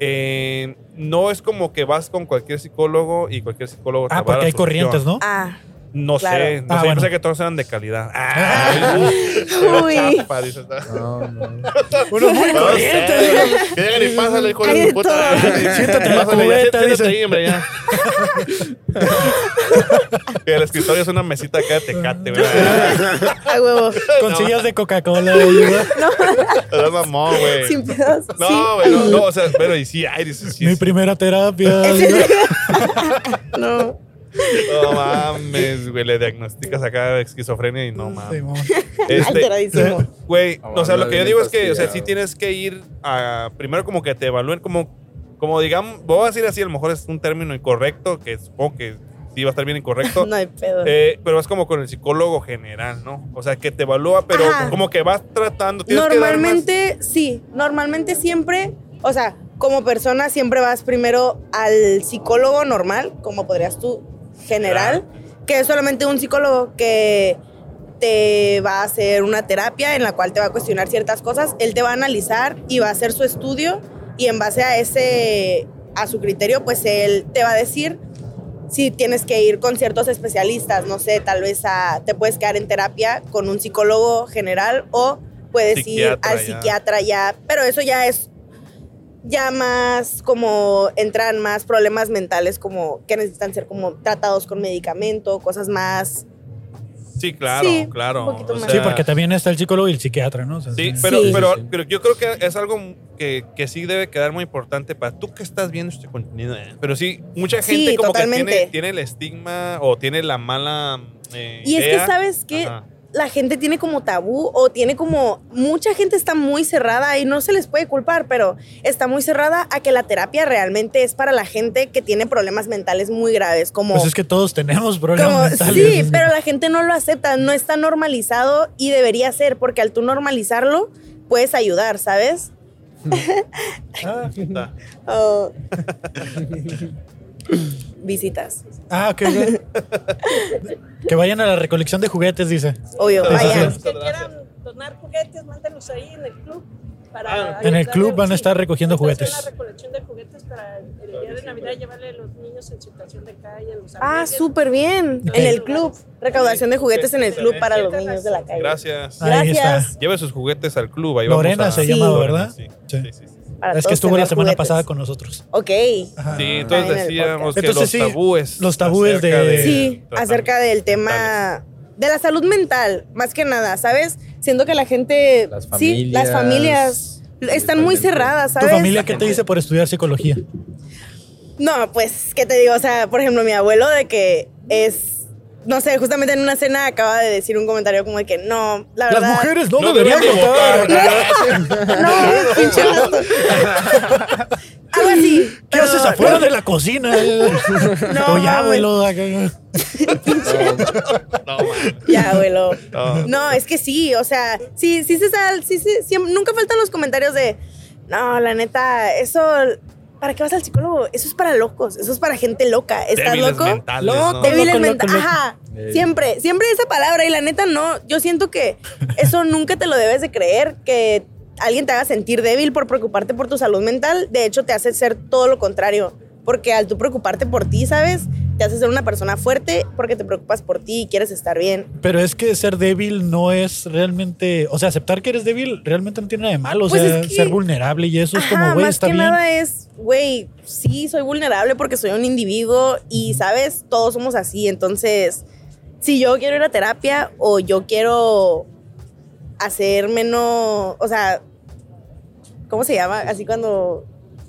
eh, no es como que vas con cualquier psicólogo y cualquier psicólogo te va Ah, a porque dar hay solución. corrientes, ¿no? Ah. No Claro. sé, no Ah, sé, yo pensé que todos eran de calidad. Ah, Uy. chapa, dices, No, no. Uno muy corriente. Que y pásale, hijo de su puta. Siéntate en la cubeta, siéntate dice. ahí, hombre, ya. que el escritorio es una mesita acá de tecate, güey. A huevo. Con sillas de Coca-Cola, güey. Mamón, güey. Sin. No, sí. güey, no, no, o sea, pero y sí, ay, dices, sí, Mi sí. primera terapia. No. No mames, güey, le diagnosticas acá esquizofrenia y no mames. Este, Alteradísimo. güey, o sea, lo que yo digo es que, o sea, sí tienes que ir a, primero como que te evalúen como, como digamos, voy a decir así, a lo mejor es un término incorrecto, que supongo que sí va a estar bien incorrecto. No hay pedo. Eh, pero es como con el psicólogo general, ¿no? O sea, que te evalúa, pero Ajá. como que vas tratando. tienes que dar más- Normalmente, sí. Normalmente siempre, o sea, como persona siempre vas primero al psicólogo normal, como podrías tú, general, que es solamente un psicólogo que te va a hacer una terapia en la cual te va a cuestionar ciertas cosas, él te va a analizar y va a hacer su estudio y en base a ese, a su criterio, pues él te va a decir si tienes que ir con ciertos especialistas, no sé, tal vez a- te puedes quedar en terapia con un psicólogo general o puedes ir al ya. psiquiatra ya, pero eso ya es ya más como entran más problemas mentales como que necesitan ser como tratados con medicamento, cosas más Sí, claro, Sí, claro. un poquito o más. Sí, sea, porque también está el psicólogo y el psiquiatra, ¿no? O sea, Sí, sí. pero, Sí. pero, pero yo creo que es algo que, que sí debe quedar muy importante para tú que estás viendo este contenido. eh. Pero sí, mucha Sí, gente como totalmente. que tiene, tiene el estigma o tiene la mala eh, Y es que. ¿sabes qué? Ajá. La gente tiene como tabú o tiene como. Mucha gente está muy cerrada y no se les puede culpar, pero está muy cerrada a que la terapia realmente es para la gente que tiene problemas mentales muy graves, como. Pues es que todos tenemos problemas como- mentales. sí, pero la gente no lo acepta, no está normalizado y debería ser, porque al tú normalizarlo, puedes ayudar, ¿sabes? Ah, Está. Visitas. Ah, ok. que vayan a la recolección de juguetes, dice. Obvio, vayan. que quieran donar juguetes, mándenlos ahí en el club. Para En el club van a sí. estar recogiendo juguetes. Una recolección de juguetes para el día de Navidad llevarle a los niños en situación de calle, a los Ah, súper bien. En el club. Recaudación de juguetes en el club para los niños de la calle. Gracias. Ahí está. Gracias. Lleve sus juguetes al club. Ahí Lorena vamos a- se Sí. llama, Lorena, ¿verdad? Sí. Sí. Sí, sí, sí. Para Es que estuvo la semana juguetes. pasada con nosotros. Ok. Ajá. Sí, entonces decíamos que Entonces, los sí, tabúes. los tabúes de- Sí, tratar- acerca del tema de la salud mental, más que nada, ¿sabes? Siento que la gente, Las sí, las familias familias, están muy cerradas, ¿Tu ¿sabes? familia qué te dice por estudiar psicología? No, pues, ¿qué te digo? O sea, por ejemplo, mi abuelo de que es, no sé, justamente en una cena acaba de decir un comentario como de que no, la Las verdad. mujeres no, No deberían votar. No, pinche. Algo así. ¿Qué pero- haces afuera de la cocina? No, mames. abuelo. No. Ya, abuelo. No. No, es que sí, o sea, sí, sí se sal, sí, sí, nunca faltan los comentarios de, no, la neta, eso, ¿para qué vas al psicólogo? Eso es para locos, eso es para gente loca. ¿Estás Débiles loco? mentales, Loco, ¿no? Débiles loco, mentales. loco. Ajá. Ey. Siempre, siempre esa palabra. Y la neta, no. Yo siento que eso nunca te lo debes de creer. Que alguien te haga sentir débil por preocuparte por tu salud mental. De hecho, te hace ser todo lo contrario. Porque al tú preocuparte por ti, ¿sabes? Te hace ser una persona fuerte porque te preocupas por ti y quieres estar bien. Pero es que ser débil no es realmente. O sea, aceptar que eres débil realmente no tiene nada de malo. O Pues sea, es que- ser vulnerable y eso es Ajá, como, güey, más está que bien. nada es, güey, sí, soy vulnerable porque soy un individuo y, ¿sabes? Todos somos así. Entonces, si yo quiero ir a terapia o yo quiero hacer menos, o sea, ¿cómo se llama? Así cuando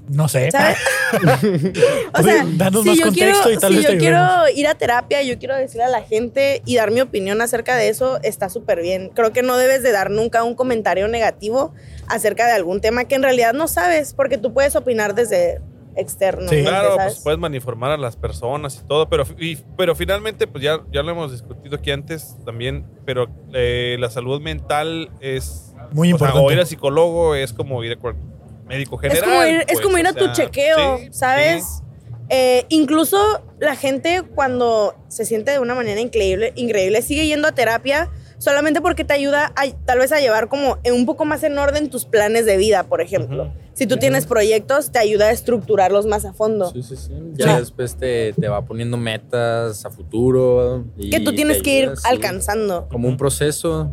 No sé. ¿Sabes? o sea, Danos si más yo, quiero, contexto y tal si vez yo quiero ir a terapia, yo quiero decirle a la gente y dar mi opinión acerca de eso, está súper bien. Creo que no debes de dar nunca un comentario negativo acerca de algún tema que en realidad no sabes, porque tú puedes opinar desde externo. Sí. Claro, ¿sabes? pues puedes malinformar a las personas y todo, pero, y- pero finalmente, pues ya, ya lo hemos discutido aquí antes también, pero eh, la salud mental es... Muy o sea, importante. o ir al psicólogo es como ir a cual- médico general. es como ir, es pues, como ir a tu sea, chequeo, sí, ¿sabes? sí. Eh, incluso la gente cuando se siente de una manera increíble, increíble sigue yendo a terapia solamente porque te ayuda a, tal vez a llevar como un poco más en orden tus planes de vida, por ejemplo. Si tú tienes proyectos, te ayuda a estructurarlos más a fondo. Sí, sí, sí. Ya Sí. después te, te va poniendo metas a futuro. y que tú tienes que ir ayuda, sí. alcanzando. Como un proceso.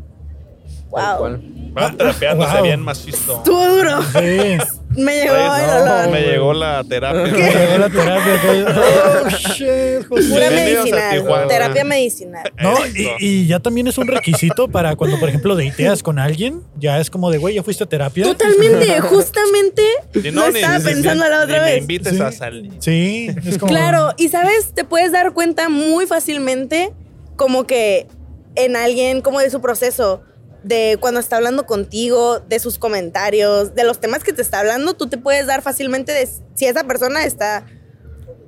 Wow. cual. Va terapeándose Wow. bien macizo. Estuvo duro. Sí. Me llegó el no, olor. me llegó la terapia. Me llegó la terapia. Oh, shit, José. Pura medicinal. Terapia medicinal. No, y, y ya también es un requisito para cuando, por ejemplo, deiteas con alguien. Ya es como de, güey, ya fuiste a terapia. Totalmente, justamente Si lo ni- estaba ni- pensando ni- la otra ni me vez. invites Sí. a salir. Sí, es como. Claro, y sabes, te puedes dar cuenta muy fácilmente como que en alguien, como de su proceso, de cuando está hablando contigo, de sus comentarios, de los temas que te está hablando, tú te puedes dar fácilmente de si esa persona está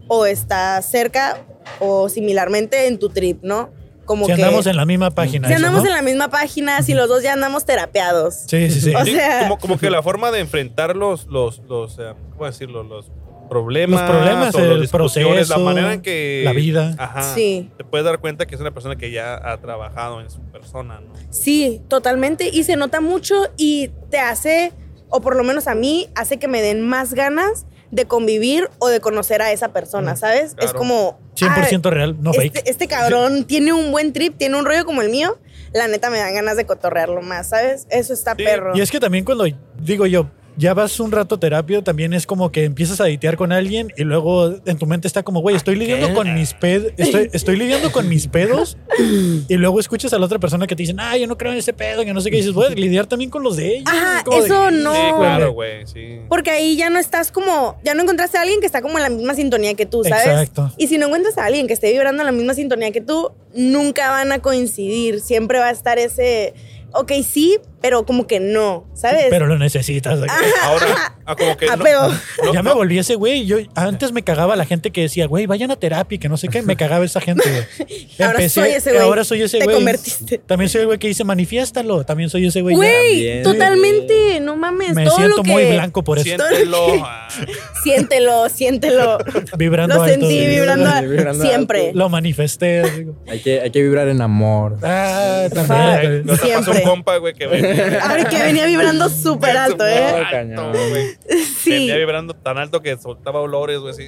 o está cerca o similarmente en tu trip, ¿no? Como Si que andamos en la misma página. si eso, andamos ¿no? en la misma página, si los dos ya andamos terapeados. Sí, sí, sí. O Sí, sea- como, como que la forma de enfrentar los, los, los eh, ¿cómo decirlo? Los problemas, Los problemas, o las el la proceso, manera en que la vida. Ajá, Sí. te puedes dar cuenta que es una persona que ya ha trabajado en su persona, ¿no? Sí, totalmente. Y se nota mucho y te hace, o por lo menos a mí, hace que me den más ganas de convivir o de conocer a esa persona, ¿sabes? Es como... 100% ah, real, no fake. este, este cabrón tiene un buen trip, tiene un rollo como el mío. La neta me dan ganas de cotorrearlo más, ¿sabes? Eso está Sí, perro. Y es que también cuando digo yo, ya vas un rato a terapia, también es como que empiezas a ditear con alguien y luego en tu mente está como, güey, estoy lidiando con mis pedos, estoy, estoy lidiando con mis pedos y luego escuchas a la otra persona que te dicen, ah, yo no creo en ese pedo, que no sé qué, y dices, voy a lidiar también con los de ellos. Ajá, de- eso no. Sí, claro, güey, sí. Porque ahí ya no estás como, ya no encontraste a alguien que está como en la misma sintonía que tú, ¿sabes? Exacto. Y si no encuentras a alguien que esté vibrando en la misma sintonía que tú, nunca van a coincidir. Siempre va a estar ese, ok, sí, pero como que no, ¿sabes? Pero lo necesitas. Ahora, ah, como que... no- Apego. no- ya me volví ese güey. Yo antes me cagaba la gente que decía, güey, vayan a terapia, y que no sé qué. Me cagaba esa gente, güey. Ahora soy ese güey. Ahora soy ese Te güey. convertiste. También soy el güey que dice, manifiéstalo. También soy ese güey. Güey, totalmente, no mames, Me todo siento lo que... muy blanco por eso. Siéntelo. ah, Siéntelo, siéntelo. Vibrando lo alto. sentí vibrando, Vibrando siempre. Lo manifesté. digo. Hay que, hay que vibrar en amor. Ah, también. Pasó un compa, güey, que venía A ver, que venía vibrando súper alto, ¿eh? Alto, cañón. güey. Sí. Venía vibrando tan alto que soltaba olores, güey, así.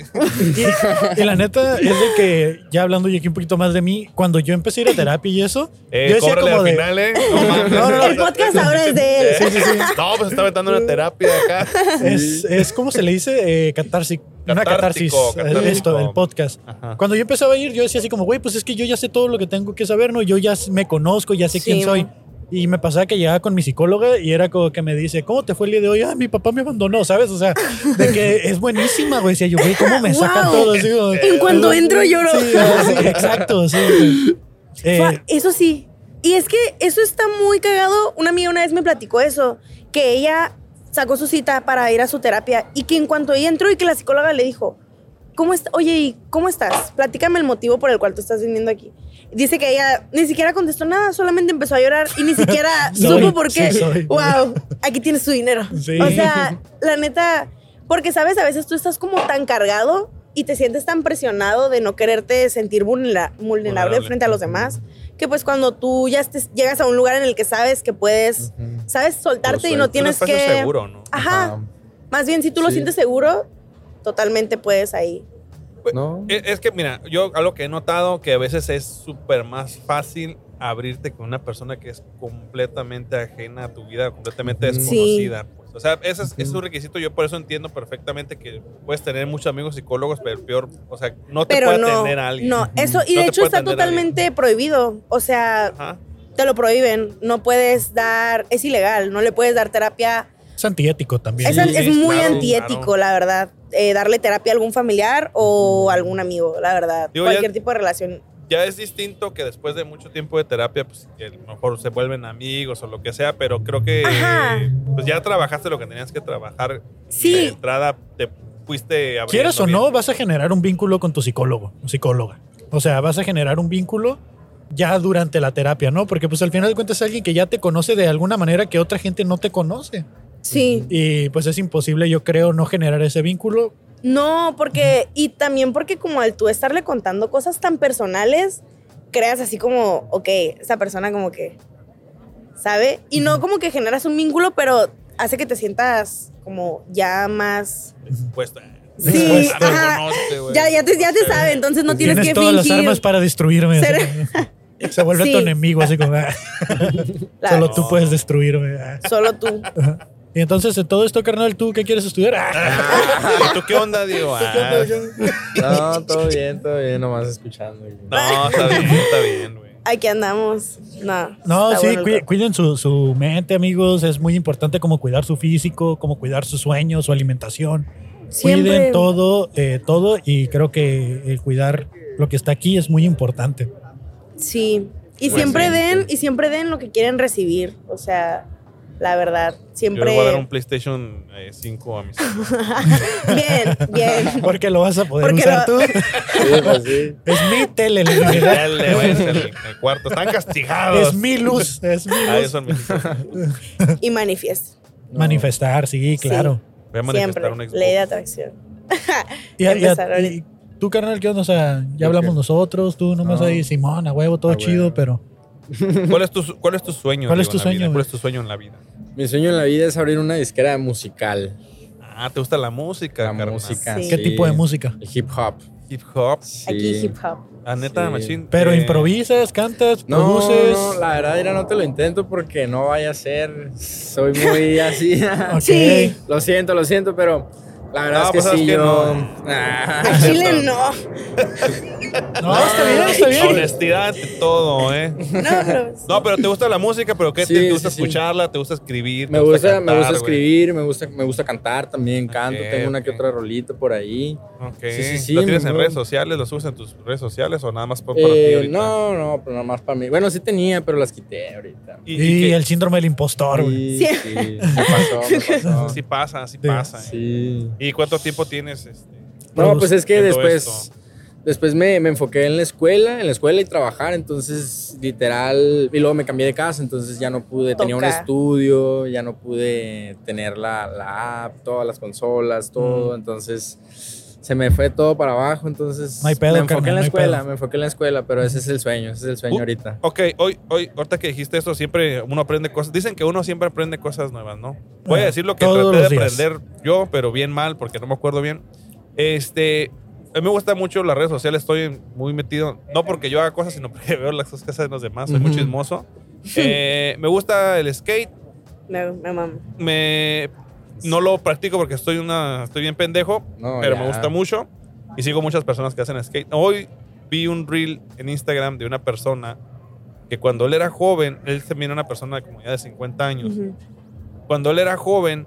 Y la neta es de que, ya hablando yo aquí un poquito más de mí, cuando yo empecé a ir a terapia y eso, Eh, yo decía como al de. final, ¿eh? No. No, no, no. El podcast ahora es de él. Sí, sí, sí. No, pues estaba dando una terapia acá. Es, es como se le dice eh, catarsis. Una catarsis. Catártico. Esto, el podcast. Ajá. Cuando yo empezaba a ir, yo decía así como, güey, pues es que yo ya sé todo lo que tengo que saber, ¿no? Yo ya me conozco, ya sé Sí, quién soy. Y me pasaba que llegaba con mi psicóloga y era como que me dice, ¿cómo te fue el día de hoy? Ah, mi papá me abandonó, ¿sabes? O sea, de que es buenísima, güey. Decía yo, güey, ¿cómo me sacan Wow. todo? Así, como- En cuanto entro lloro. Sí, sí, exacto, sí. Eh, Fua, Eso sí. Y es que eso está muy cagado. Una amiga una vez me platicó eso, que ella sacó su cita para ir a su terapia y que en cuanto ella entró y que la psicóloga le dijo, ¿cómo está? Oye, ¿y cómo estás? Platícame el motivo por el cual tú estás viniendo aquí. Dice que ella ni siquiera contestó nada, solamente empezó a llorar y ni siquiera Soy, supo por qué. sí wow, aquí tienes tu dinero. Sí. O sea, la neta, porque sabes, a veces tú estás como tan cargado y te sientes tan presionado de no quererte sentir vulnera- vulnerable Vulnerable. frente a los demás, que pues cuando tú ya estés- llegas a un lugar en el que sabes que puedes, sabes, soltarte y no tienes que... seguro, ¿no? Ajá. Más bien, si tú lo sientes seguro, totalmente puedes ahí. ¿No? Es, es que, mira, yo algo que he notado que a veces es súper más fácil abrirte con una persona que es completamente ajena a tu vida, completamente desconocida. pues. O sea, ese es, es un requisito. Yo por eso entiendo perfectamente que puedes tener muchos amigos psicólogos, pero el peor, o sea, no te Pero puede no, atender a alguien. no, eso, y No de hecho está totalmente prohibido. O sea, Ajá. te lo prohíben. No puedes dar, es ilegal, no le puedes dar terapia Es antiético también. Es, es muy claro, antiético, claro. la verdad. Eh, darle terapia a algún familiar o algún amigo, la verdad. Digo, Cualquier ya- tipo de relación. Ya es distinto que después de mucho tiempo de terapia, pues que a lo mejor se vuelven amigos o lo que sea, pero creo que Ajá. pues ya trabajaste lo que tenías que trabajar. Sí. Y de entrada te fuiste abriendo Quieras o bien. no, vas a generar un vínculo con tu psicólogo o psicóloga. O sea, vas a generar un vínculo ya durante la terapia, ¿no? Porque pues al final de cuentas es alguien que ya te conoce de alguna manera que otra gente no te conoce. Sí. Y pues es imposible, yo creo, no generar ese vínculo. No, porque, y también porque como al tú estarle contando cosas tan personales, creas así como, ok, esa persona como que, ¿sabe? Y no como que generas un vínculo, pero hace que te sientas como ya más... Puesto. Sí, ajá. Ya, ya, te, ya te sabe, entonces no tienes, Tienes que todas las armas para destruirme. Se vuelve Sí. tu enemigo, así como, ah, Claro. solo tú puedes destruirme. ah. Solo tú. Y entonces, de todo esto, carnal, ¿tú qué quieres estudiar? Ah. ¿Y tú qué onda, Diego? Ah, No, todo bien, todo bien, nomás escuchando. no, está bien, está bien, güey. Aquí andamos. No, No, sí, bueno cuiden su, su mente, amigos. Es muy importante como cuidar su físico, como cuidar sus sueños, su alimentación. Siempre. Cuiden todo, eh, todo. Y creo que el cuidar lo que está aquí es muy importante. Sí. Y Pues siempre sí. den, y siempre den lo que quieren recibir. O sea, la verdad. Yo Siempre. le voy a dar un PlayStation eh, 5 a mis hijos. Bien, bien. Porque lo vas a poder Porque usar lo- tú. Sí, pues sí. Es mi tele, váyanse al al cuarto. Están castigados. Es mi luz. Es mi Ah, luz. eso es mi- Y manifiesta. Manifestar, sí, claro. Voy a Siempre. manifestar un Xbox. Ley de atracción. Y, y- Empezar ahorita. y tú, carnal, ¿qué onda? O sea, ya hablamos nosotros, tú nomás No. ahí, Simón, a huevo, todo A chido, huevo. pero ¿Cuál es tu, cuál es tu sueño? ¿Cuál es tu vida? sueño, ¿Cuál es tu sueño en la vida? Mi sueño en la vida es abrir una disquera musical. Ah, ¿te gusta la música? La carnal? música. Sí. ¿qué tipo de música? El hip hop. Hip hop. Sí. Aquí hip hop. Ah, neta, Sí. machine. Pero Eh, improvisas, cantas, No, produces. no, la verdad, mira, no te lo intento porque no vaya a ser. Soy muy así. Sí. lo siento, lo siento, pero la verdad No, es que pues, ¿sabes sí, yo. No. Ah. Chile no. No, está bien, está bien. Honestidad ante todo, ¿eh? No, pero. No, pero te gusta la música, pero ¿qué Sí, te, gusta sí, sí. escucharla? ¿Te gusta escribir? Me ¿Te gusta, me cantar, gusta güey? escribir, me gusta, me gusta cantar también, canto, Ok, tengo una que ok. otra rolita por ahí. Ok. Sí, sí, sí, ¿Lo tienes me- en redes sociales? ¿Lo subes en tus redes sociales o nada más por, para ti Eh, ahorita? no, no, pero nada más para mí. Bueno, sí tenía, pero las quité ahorita. ¿Y, Y, y el síndrome del impostor, güey. Sí, Sí. sí, me pasó, me pasó. Sí pasa, sí Sí. pasa. ¿eh? ¿Y cuánto tiempo tienes? Este? No, pues es que después, esto. después me, me enfoqué en la escuela, en la escuela y trabajar, entonces literal, y luego me cambié de casa, entonces ya no pude, tenía un estudio, ya no pude tener la, la app, todas las consolas, todo, entonces se me fue todo para abajo, entonces No hay pedo, me enfoqué en la no escuela, pedo. me enfoqué en la escuela, pero ese es el sueño, ese es el sueño Uh, ahorita. Ok, hoy, hoy, ahorita que dijiste esto, siempre uno aprende cosas. Dicen que uno siempre aprende cosas nuevas, ¿no? Voy a Ah, decir lo que todos traté de aprender yo, pero bien mal, porque no me acuerdo bien. Este, a mí me gusta mucho las redes sociales, estoy muy metido, no porque yo haga cosas, sino porque veo las cosas que hacen los demás, soy muy Ujú. chismoso. Eh, me gusta el skate, me mamo. me, no lo practico porque estoy, una, estoy bien pendejo, No, pero ya. me gusta mucho y sigo muchas personas que hacen skate. Hoy vi un reel en Instagram de una persona que cuando él era joven, él también era una persona como ya de 50 años, cuando él era joven,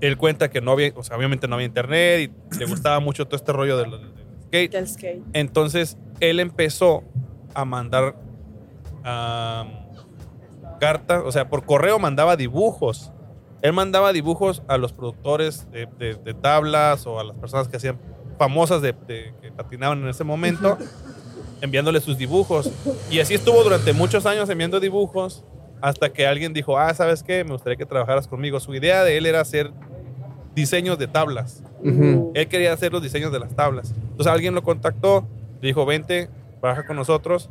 él cuenta que no había, o sea, obviamente no había internet y le gustaba mucho todo este rollo del, del skate. Del skate. Entonces él empezó a mandar cartas, o sea, por correo mandaba dibujos. Él mandaba dibujos a los productores de, de- de tablas o a las personas que hacían famosas de, de- que patinaban en ese momento, enviándole sus dibujos. Y así estuvo durante muchos años enviando dibujos hasta que alguien dijo, ah, ¿sabes qué? Me gustaría que trabajaras conmigo. Su idea de él era hacer diseños de tablas. Él quería hacer los diseños de las tablas. Entonces alguien lo contactó, le dijo, vente, trabaja con nosotros.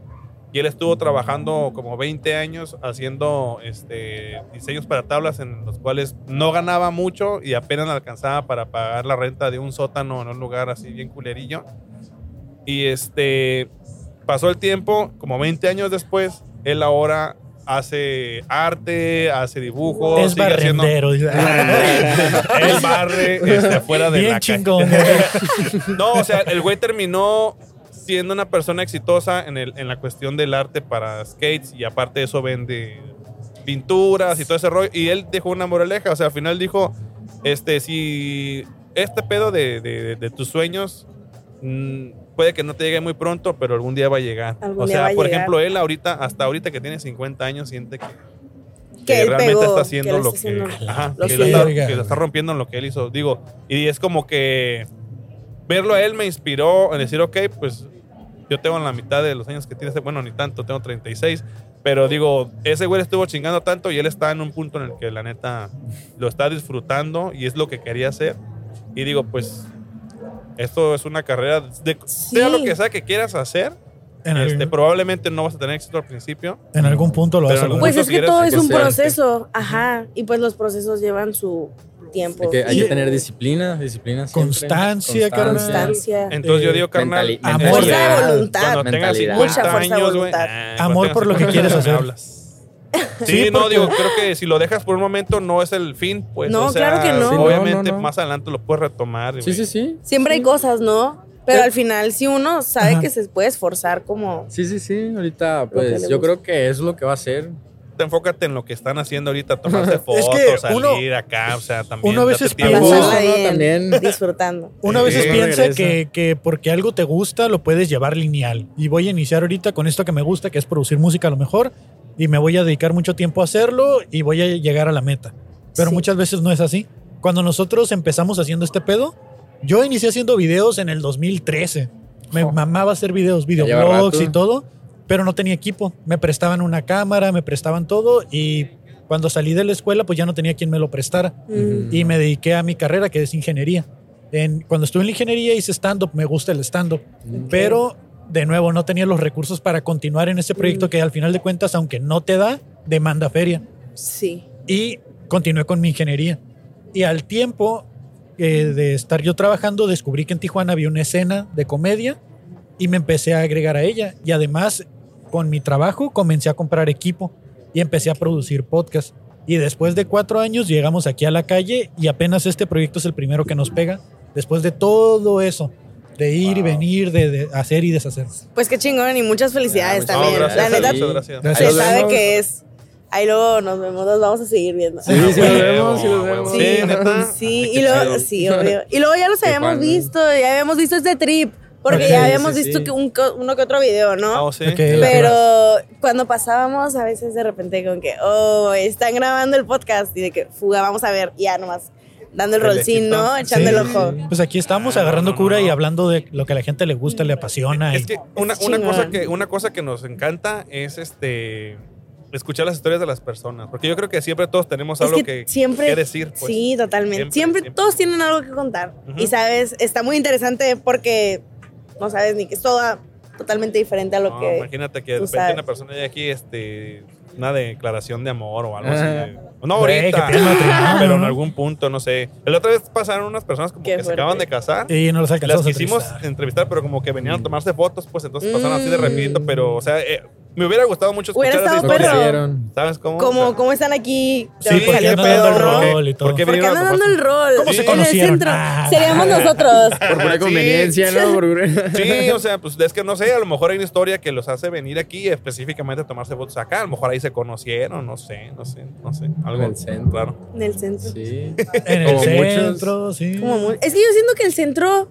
Y él estuvo trabajando como 20 años haciendo este, diseños para tablas en los cuales no ganaba mucho y apenas alcanzaba para pagar la renta de un sótano en un lugar así bien culerillo. Y este pasó el tiempo, como 20 años después, él ahora hace arte, hace dibujos, es sigue haciendo- él barre este, afuera de Bien la calle. chingón. No, o sea, el güey terminó siendo una persona exitosa en, el, en la cuestión del arte para skates y aparte de eso vende pinturas y todo ese rollo. Y él dejó una moraleja, o sea, al final dijo, este, si este pedo de, de- de tus sueños mm, puede que no te llegue muy pronto, pero algún día va a llegar. Algún o día sea, va a por llegar. ejemplo, él ahorita, hasta ahorita que tiene 50 años, siente que, Que él realmente pegó, está haciendo lo está que, haciendo ajá, lo que, suyo. lo está, Oiga. que lo está rompiendo en lo que él hizo. Digo, y es como que verlo a él me inspiró en decir, ok, pues yo tengo la mitad de los años que tiene, ese- bueno, ni tanto, tengo 36, pero digo, ese güey estuvo chingando tanto y él está en un punto en el que la neta lo está disfrutando y es lo que quería hacer. Y digo, pues esto es una carrera, de, sea lo que sea que quieras hacer, En, este, algún- probablemente no vas a tener éxito al principio. en algún punto lo vas a. Pues es que todo es un proceso, ajá, y pues los procesos llevan su tiempo. Hay que, hay que Y- tener disciplina, disciplina. siempre. Constancia, carnal. Constancia. Entonces yo Eh, digo, carnal, mentali- amor. Fuerza de voluntad. Cuando tengas Mentalidad. 50 Mucha fuerza de años, voluntad. ah, Amor por lo que quieres 50 hacer. Sí, Sí, no, porque- digo, creo que si lo dejas por un momento no es el fin, pues. No, o sea, claro que no. Sí, Obviamente no, no. más adelante lo puedes retomar. Sí, sí, sí. Siempre hay cosas, ¿no? Pero al final, si uno sabe Ajá. que se puede esforzar como... Sí, sí, sí. Ahorita, pues, yo creo que eso es lo que va a hacer. Te enfócate en lo que están haciendo ahorita, tomarse fotos, que salir uno- acá, o sea, también. uno a veces También. disfrutando. Uno a veces Sí, piensa que, que porque algo te gusta lo puedes llevar lineal. Y voy a iniciar ahorita con esto que me gusta, que es producir música a lo mejor. Y me voy a dedicar mucho tiempo a hacerlo y voy a llegar a la meta. Pero Sí. muchas veces no es así. Cuando nosotros empezamos haciendo este pedo, yo inicié haciendo videos en el 2013. Me Oh. mamaba hacer videos, videoblogs y todo, pero no tenía equipo. Me prestaban una cámara, me prestaban todo y cuando salí de la escuela pues ya no tenía quien me lo prestara Mm. y me dediqué a mi carrera que es ingeniería. En, cuando estuve en la ingeniería hice stand-up, me gusta el stand-up, pero de nuevo no tenía los recursos para continuar en ese proyecto que al final de cuentas, aunque no te da, demanda feria. Sí. Y continué con mi ingeniería. Y al tiempo eh, de estar yo trabajando, descubrí que en Tijuana había una escena de comedia y me empecé a agregar a ella. Y además, con mi trabajo, comencé a comprar equipo y empecé a producir podcast. Y después de cuatro años llegamos aquí a la calle y apenas este proyecto es el primero que nos pega. Después de todo eso, de ir y venir, de, de hacer y deshacer. Pues qué chingón y muchas felicidades No, también. gracias, la neta, muchas gracias. Gracias. se sabe que es... Ahí luego nos vemos, nos vamos a seguir viendo. Sí, sí, vemos, sí, vemos. Sí, Sí, neta. Sí, Ay, y luego, sí, obvio. Y luego ya los habíamos visto, ya habíamos visto este trip, porque ya habíamos sí, visto sí. que un uno que otro video, ¿no? Ah, ¿o sí? Ok. Pero cuando pasábamos, a veces de repente con que, oh, están grabando el podcast y de que, fuga, vamos a ver, y ya nomás dando el El rolcín, ¿no? Echando el ojo. Pues aquí estamos agarrando no, no, cura y hablando de lo que a la gente le gusta, le apasiona. Es y- que una, Es una cosa que, una cosa que nos encanta es este escuchar las historias de las personas. Porque yo creo que siempre todos tenemos Es algo que, que, siempre. que decir. pues. sí, totalmente. Siempre, Siempre, siempre. todos tienen algo que contar. Y sabes, está muy interesante porque no sabes ni que es toda totalmente diferente a lo No, que. imagínate que de repente sabes. una persona de aquí, este, una declaración de amor o algo así. No ahorita, que piden matrimonio, pero en algún punto, no sé. La otra vez pasaron unas personas como Qué que se acaban de casar. y no los Las quisimos entrevistar. entrevistar, pero como que venían a tomarse fotos, pues entonces pasaron así de Mm. rapidito, pero, o sea, eh, me hubiera gustado mucho Hubiera escuchar esa estado historia. ¿Sabes cómo? Como, O sea, ¿Cómo están aquí? Sí, ¿De dónde porque salió andan el rol y todo. ¿Por qué andan dando el rol. ¿Cómo se En el conocieron? centro. Ah. Seríamos nosotros. Por pura Sí. conveniencia, ¿no? Por- Sí, o sea, pues es que no sé, a lo mejor hay una historia que los hace venir aquí específicamente a tomarse fotos acá. A lo mejor ahí se conocieron, no sé, no sé, no sé. Algo En el centro. claro. En el centro. Sí. En el centro, sí. Como muy- Es que yo siento que el centro.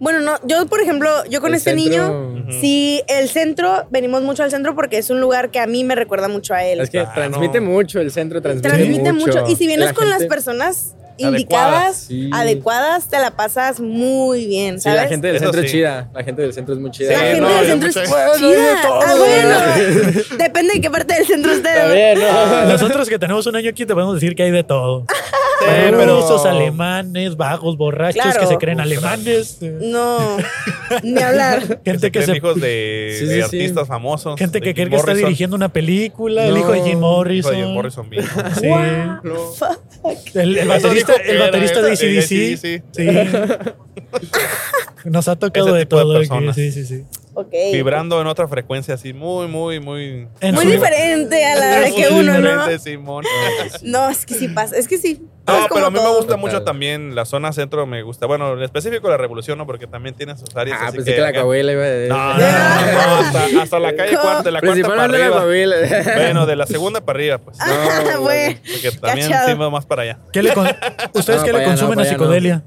Bueno, no, yo por ejemplo, yo con El este centro- niño, Ujú. sí, el centro, venimos mucho al centro porque es un lugar que a mí me recuerda mucho a él. Es que Claro. transmite mucho, el centro transmite, Transmite mucho. Y si vienes La con las personas Adecuadas, indicadas, sí. adecuadas, te la pasas muy bien, Sí, ¿sabes? la gente del Eso centro sí. es chida. La gente del centro es muy chida. La Sí, gente no, del centro es mucha- chida. todo, Ah, bueno. Depende de qué parte del centro estés. ¿no? Nosotros que tenemos un año aquí te podemos decir que hay de todo. Rusos, alemanes, vagos, borrachos Claro. que se creen alemanes. No, ni hablar. Gente que creen se hijos de, Sí, de sí, sí. artistas famosos. Gente que cree que está dirigiendo una película, el hijo de Jim Hijo Morrison. de Jim Morrison mismo. Sí. Fuck. El, el baterista, el baterista de ACDC. sí. Nos ha tocado Ese de todo. aquí. Sí, sí, sí. Vibrando en otra frecuencia así, muy, muy, muy. En Muy su- diferente a la de que uno, ¿no? diferente, Simón. No, es que sí pasa. Es que sí. No, pero a mí me gusta Total. mucho también la zona centro, me gusta. Bueno, en específico la revolución, ¿no? Porque también tiene sus áreas. Ah, así pensé que, la Coahuila iba a No, no, no, no, hasta, hasta la calle cuarta, de la cuarta para la arriba. Coahuila. Bueno, de la segunda para arriba, pues. Ah, güey. Porque también sí va más para allá. ¿Qué le con- ¿Ustedes No, qué le no, consumen a no. psicodelia?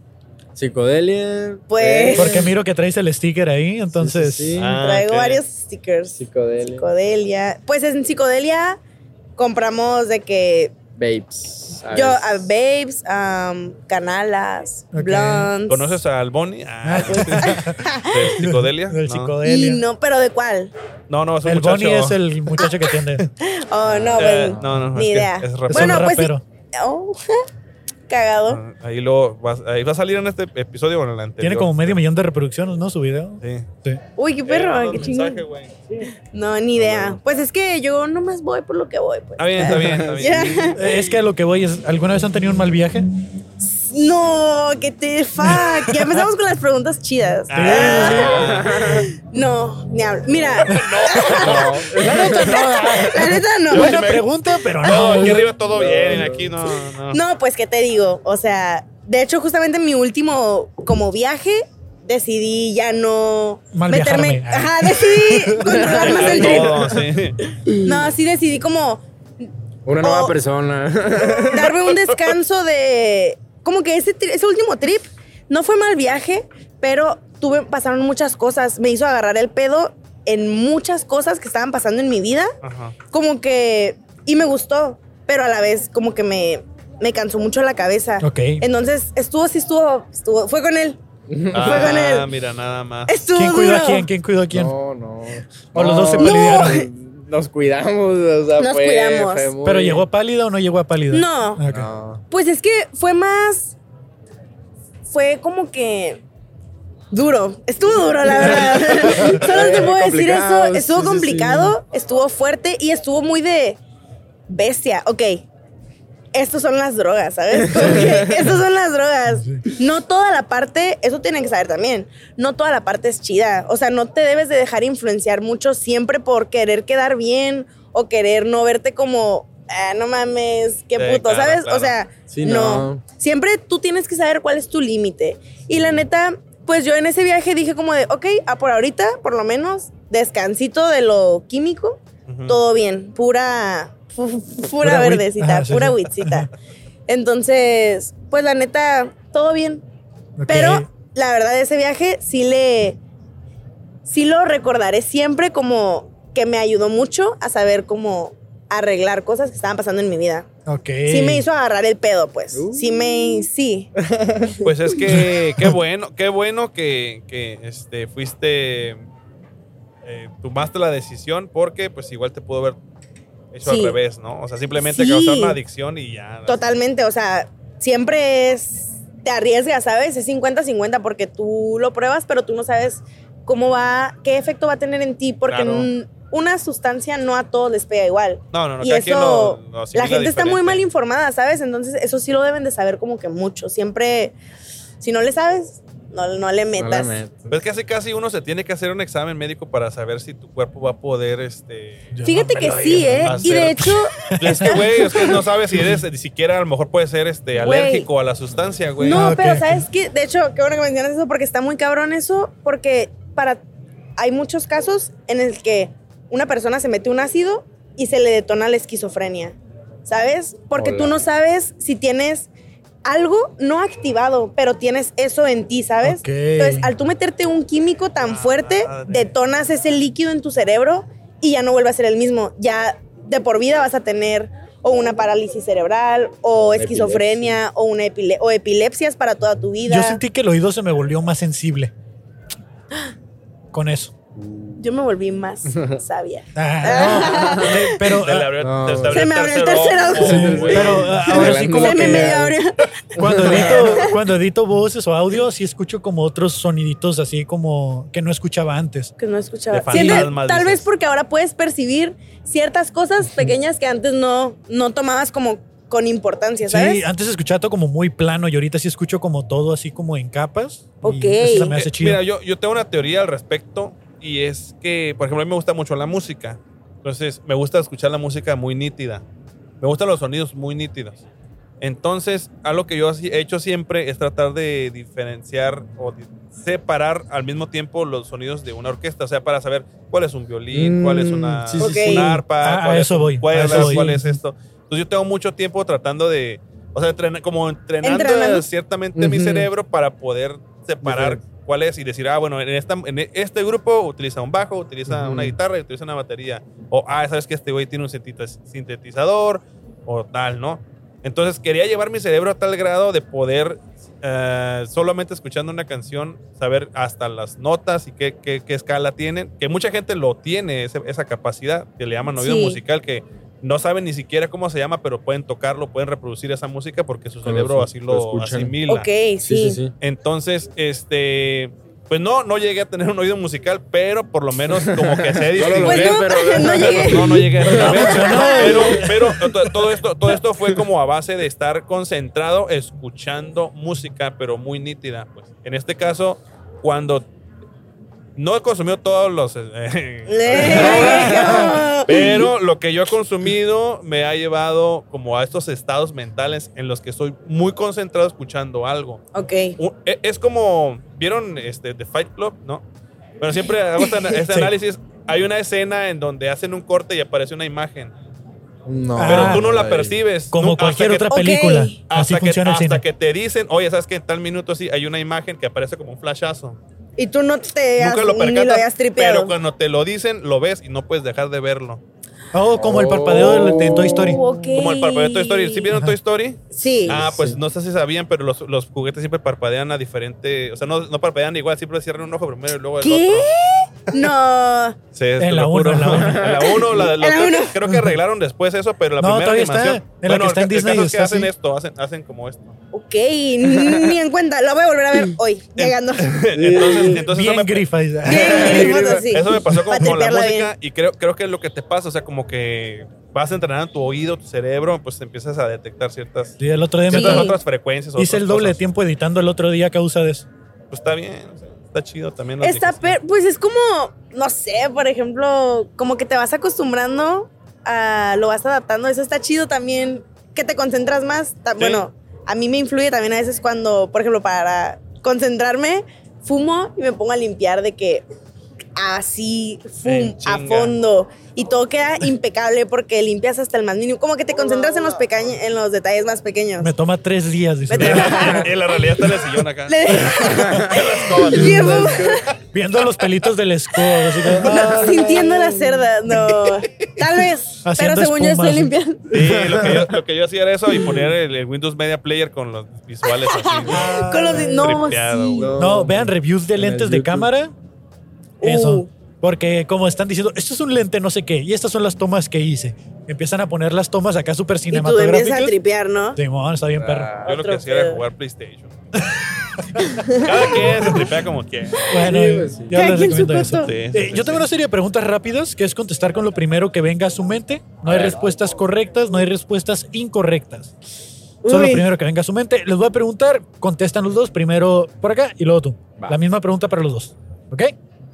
Psicodelia. Pues- eh, Porque miro que traes el sticker ahí, entonces. Sí, sí, sí. Ah, Traigo varios stickers. Psicodelia. Psicodelia. Pues en psicodelia compramos de que Babes. yo a babes, um, canalas, Ok. blondes. ¿Conoces a Alboni? Ah, ¿De psicodelia? Del No. Y psicodelia. no, pero ¿de cuál? No, no, es un el muchacho. Bonnie es el muchacho que atiende. Oh, no, Eh, pues, no, no, ni idea. es bueno, pues. Oh, cagado. Ah, Ahí, lo, va, ahí va a salir en este episodio o en el anterior. Tiene como medio millón de reproducciones, ¿no? Su video. Sí. Sí. Uy, qué perro, Eh, qué mensaje, chingón. No, ni idea. Pues es que yo nomás voy por lo que voy, pues. Está bien, está bien, está bien. Eh, Es que a lo que voy es, ¿alguna vez han tenido un mal viaje? No, que te fuck. Ya empezamos con las preguntas chidas. Ah, No, ni hablo. Mira. La neta no. Buena pregunta, pero no, no. aquí arriba todo bien, aquí no, no. No, pues, ¿qué te digo? O sea, de hecho, justamente en mi último como viaje, decidí ya no Mal meterme. viajarme. Ajá, decidí controlar más el trip. Todo, sí. No, sí decidí como Una nueva persona. darme un descanso de. Como que ese último trip no fue mal viaje, pero tuve, pasaron muchas cosas. Me hizo agarrar el pedo en muchas cosas que estaban pasando en mi vida. Ajá. Como que. Y me gustó, pero a la vez, como que me, me cansó mucho la cabeza. Ok. Entonces, estuvo, sí estuvo, estuvo. Fue con él. Fue con Ah, él. mira, nada más. Estuvo ¿Quién cuidó a quién? ¿Quién cuidó a quién? No, no. O los dos se no. pelearon. Nos cuidamos, o sea, Nos fue- cuidamos. fue muy- ¿Pero llegó a pálida o no llegó a pálida? No. Pues es que fue más. Fue como que. Duro. Estuvo duro, la verdad. Solo te puedo decir eso. Estuvo sí, sí, complicado, estuvo fuerte y estuvo muy de bestia. Ok. Estos son las drogas, ¿sabes? Estos son las drogas. No toda la parte, eso tienen que saber también. No toda la parte es chida. O sea, no te debes de dejar influenciar mucho siempre por querer quedar bien o querer no verte como, ah, no mames, qué puto, ¿sabes? O sea, Sí, no. no. Siempre tú tienes que saber cuál es tu límite. Y la neta, pues yo en ese viaje dije como de, ok, a por ahorita, por lo menos, descansito de lo químico, todo bien, pura, pu- pura, verdecita, sí, pura huitzita. Entonces, pues la neta, todo bien. Pero la verdad, ese viaje sí le, sí lo recordaré siempre como que me ayudó mucho a saber cómo arreglar cosas que estaban pasando en mi vida. Ok. Sí me hizo agarrar el pedo, pues. Sí Uh. me... Sí. Pues es que qué bueno, qué bueno que, que, este, fuiste, eh, tomaste la decisión porque pues igual te pudo haber hecho Sí. al revés, ¿no? O sea, simplemente Sí. causar una adicción y ya. Totalmente. O sea, siempre es... Te arriesgas, ¿sabes? Es 50-50 porque tú lo pruebas, pero tú no sabes cómo va, qué efecto va a tener en ti, porque Claro. Una sustancia no a todos les pega igual. No, no, no, y eso, quien lo- lo la gente está muy mal informada, ¿sabes? Entonces, eso sí lo deben de saber como que mucho. Siempre, si no le sabes, no, no le No le metas. meto. Pues casi casi uno se tiene que hacer un examen médico para saber si tu cuerpo va a poder, este... Fíjate que sí, ¿eh? Y de hecho, Es que, güey, es que no sabes si eres, ni siquiera a lo mejor puede ser, este, alérgico a la sustancia, güey. No, Ah, pero. ¿sabes qué? De hecho, qué bueno que mencionas eso porque está muy cabrón eso, porque para hay muchos casos en el que una persona se mete un ácido y se le detona la esquizofrenia, ¿sabes? Porque tú no sabes si tienes algo no activado, pero tienes eso en ti, ¿sabes? Entonces, al tú meterte un químico tan Ah, fuerte, detonas ese líquido en tu cerebro y ya no vuelve a ser el mismo. Ya de por vida vas a tener o una parálisis cerebral, o esquizofrenia, o una epile- o epilepsias para toda tu vida. Yo sentí que el oído se me volvió más sensible. Con eso. Yo me volví más sabia. Ah, no. Eh, pero, abrió- No. Se me abrió el tercer ojo. Sí, pero ah, ahora sí como Se me que medio abrió. cuando edito, cuando edito voces o audio, sí escucho como otros soniditos así como que no escuchaba antes. Que no escuchaba. De Siente- fantasmas, tal vez porque ahora puedes percibir ciertas cosas pequeñas que antes no, no tomabas como con importancia, ¿sabes? Sí, antes escuchaba todo como muy plano y ahorita sí escucho como todo así como en capas. y Ok. eso se me hace Eh, chido. Mira, yo, yo tengo una teoría al respecto y es que, por ejemplo, a mí me gusta mucho la música. Entonces, me gusta escuchar la música muy nítida. Me gustan los sonidos muy nítidos. Entonces, algo que yo he hecho siempre es tratar de diferenciar o separar al mismo tiempo los sonidos de una orquesta, o sea, para saber cuál es un violín, Mm, cuál es una, sí, sí, una arpa, Ah, a cuál, es eso un voy, a cuerda, eso voy. cuál es esto. Entonces, yo tengo mucho tiempo tratando de, o sea, entrena- como entrenando, Entrenando. ciertamente mi Ujú. cerebro para poder separar Diferente. cuál es y decir, ah, bueno, en, esta, en este grupo utiliza un bajo, utiliza una guitarra y utiliza una batería. O, ah, sabes que este güey tiene un sintetiz- sintetizador o tal, ¿no? Entonces quería llevar mi cerebro a tal grado de poder, eh, solamente escuchando una canción, saber hasta las notas y qué, qué- qué escala tienen. Que mucha gente lo tiene, ese- esa capacidad, que le llaman oído Sí. musical, que no saben ni siquiera cómo se llama, pero pueden tocarlo, pueden reproducir esa música porque su cerebro así lo asimila. Ok, sí. Sí, sí, sí. Entonces, este, pues no, no llegué a tener un oído musical, pero por lo menos como que sé distinguir. Pues no, pero, no llegué. No, no llegué pero, pero to- todo esto, todo esto fue como a base de estar concentrado escuchando música, pero muy nítida. Pues. En este caso, cuando no he consumido todos los... eh, pero lo que yo he consumido me ha llevado como a estos estados mentales en los que estoy muy concentrado escuchando algo. Ok. E- es como, ¿vieron este, The Fight Club? ¿No? Bueno, siempre hago este, este Sí. análisis. Hay una escena en donde hacen un corte y aparece una imagen, No, pero Ah. tú no la ay. Como percibes. Hasta cualquier otra película. Así Hasta, que, funciona el hasta cine. que te dicen, oye, ¿sabes que En tal minuto sí hay una imagen que aparece como un flashazo. Y tú no te has, Nunca lo ni lo percatas, habías tripeado. pero cuando te lo dicen, lo ves y no puedes dejar de verlo. Oh, como el parpadeo de, de Toy Story. Oh, ok. Como el parpadeo de Toy Story. ¿Sí vieron Toy Story? Sí. Ah, pues Sí. no sé si sabían, pero los, los juguetes siempre parpadean a diferente. O sea, no, no parpadean igual, siempre cierran un ojo primero y luego el ¿Qué? otro. No. Sí, es En te la lo uno, juro. en la uno. En la 1, la, En la creo, que arreglaron después eso, pero la No, primera todavía está. animación. En la que está en ca- el Disney caso es que hacen así. esto, hacen, hacen como esto. Ok. Ni en cuenta. Lo voy a volver a ver hoy. Llegando. entonces, entonces Bien eso me, grifa. Bien, grifos así. eso me pasó como con la música bien. y creo, creo que es lo que te pasa, o sea, como que vas entrenando tu oído, tu cerebro, pues empiezas a detectar ciertas, Sí, el otro día me ciertas Sí. otras frecuencias. hice otras el doble de cosas. tiempo editando el otro día a causa de eso. Pues está bien, o sea, está chido también. Está per- pues es como, no sé, por ejemplo, como que te vas acostumbrando a, lo vas adaptando. Eso está chido también, que te concentras más. Sí. Bueno, a mí me influye también a veces cuando, por ejemplo, para concentrarme, fumo y me pongo a limpiar de que así, fum, a fondo. Y todo queda impecable porque limpias hasta el más mínimo. Como que te concentras en los, pequeños, en los detalles más pequeños. Me toma tres días. dice. En la realidad está en el sillón acá. Viendo los pelitos del escoba. así que, ah, Sintiendo la cerda, no. Tal vez, Haciendo pero según yo estoy limpiando. Sí, lo que, yo, lo que yo hacía era eso y poner el, el Windows Media Player con los visuales así. Con los no, sí. No, vean reviews de lentes de YouTube. cámara. Eso. Uh. Porque como están diciendo, esto es un lente no sé qué, y estas son las tomas que hice. Empiezan a poner las tomas acá súper Y tú empiezas a cinematográficas. tripear, ¿no? Simón, está bien perro. Ah, Yo lo que hacía era jugar PlayStation. Cada quien se tripea como quiere. Bueno, Sí, pues, sí. yo les recomiendo eso. coto. Sí, Eh, sí, yo sí, tengo sí. una serie de preguntas rápidas que es contestar con lo primero que venga a su mente. No hay respuestas correctas, no hay respuestas incorrectas. Solo lo primero que venga a su mente. Les voy a preguntar, contestan los dos, primero por acá y luego tú. Va. La misma pregunta para los dos. ¿Ok?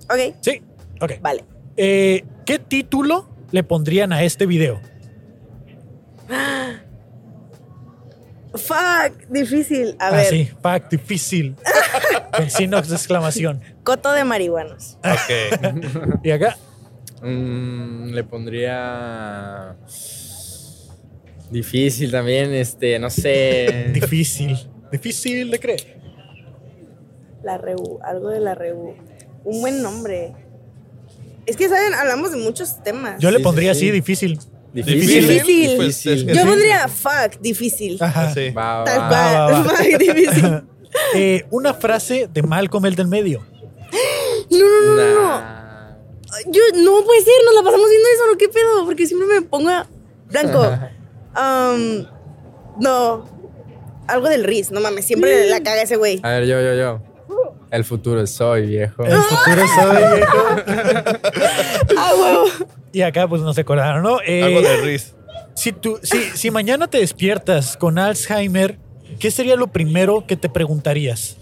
Ok, Sí. Ok. vale. Eh, ¿Qué título le pondrían a este video? Fuck, difícil. A Ah, ver, sí, fact, difícil. Con signos de exclamación. coto de marihuanos. Ok. Y acá, Mm, le pondría. Difícil también, este, no sé. difícil. Difícil de creer. La Rebu, algo de la Rebu. Un buen nombre. Es que, ¿saben? Hablamos de muchos temas. Yo le Sí, pondría sí, así, sí. difícil. Difícil. Difícil. Pues, es que Yo sí. pondría fuck, difícil. Ajá. Sí. Va, Tal va. cual. va, va. Fuck, difícil. Eh, una frase de Malcolm el del medio. No, no, no, no. Nah. Yo, no puede ser, nos la pasamos viendo eso, ¿no? ¿Qué pedo? Porque siempre me pongo a- blanco. Um, no. Algo del Riz, no mames, siempre la caga ese güey. A ver, yo, yo, yo. El futuro es hoy, viejo. El futuro sabe, viejo. Ah, huevo. Y acá, pues no se acordaron, ¿no? Eh, Algo de Riz. si, tú, si, si mañana te despiertas con Alzheimer, ¿qué sería lo primero que te preguntarías?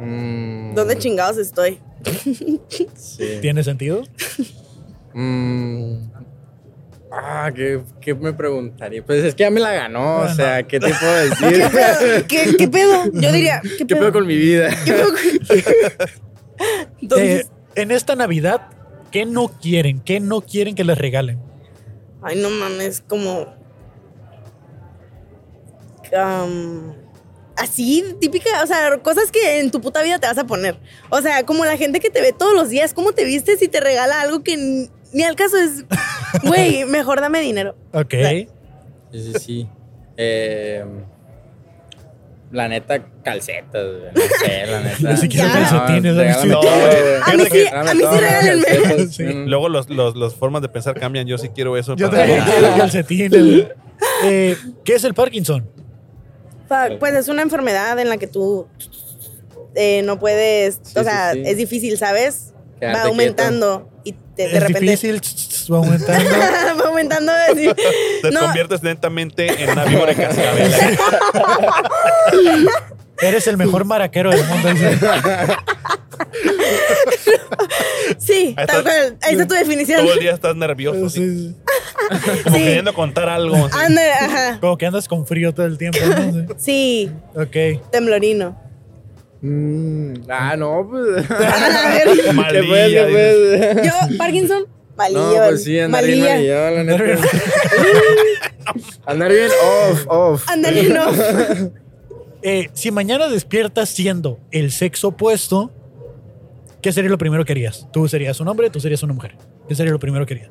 Mm, ¿Dónde chingados estoy? Sí. ¿Tiene sentido? Mm. Ah, ¿qué, qué me preguntaría? Pues es que ya me la ganó, o sea, ¿qué te puedo decir? ¿Qué, qué pedo? Yo diría, ¿qué ¿Qué pedo? pedo con mi vida? ¿Qué pedo con- Entonces, Eh, en esta Navidad, ¿qué no quieren? ¿Qué no quieren que les regalen? ay, no mames, como. así, típica, o sea, cosas que en tu puta vida te vas a poner. O sea, como la gente que te ve todos los días, ¿cómo te vistes y te regala algo que ni, al caso es. Güey, mejor dame dinero. Ok. Sí, sí, sí. Eh, la neta, calcetas, güey, no sé, la neta. Ni siquiera Ya. calcetines. A mí sí, a mí sí regálenme. Sí. Luego los, los, los formas de pensar cambian. Yo sí quiero eso. Yo también quiero calcetines. Eh, ¿Qué es el Parkinson? Pues es una enfermedad en la que tú eh, no puedes, Sí, o sea, sí, sí. es difícil, ¿sabes? Quedarte va aumentando y te- de es repente difícil, va aumentando. va aumentando. así. Te No, conviertes lentamente en una víbora de cascabel. Eres el mejor maraquero del mundo. sí, Ahí tal está. cual. Ahí está tu definición. Todo el día estás nervioso. Sí, sí. como Sí. queriendo contar algo. Anda, ajá. Como que andas con frío todo el tiempo. ¿no? Sí, Sí. temblorino. Mm, ah, no, pues. ¿Qué día, qué pues? Yo, Parkinson, malillo. No, pues sí, andar bien la neta. andar bien off, off. Ándale, no. Eh, si mañana despiertas siendo el sexo opuesto, ¿qué sería lo primero que harías? Tú serías un hombre, tú serías una mujer. ¿Qué sería lo primero que harías?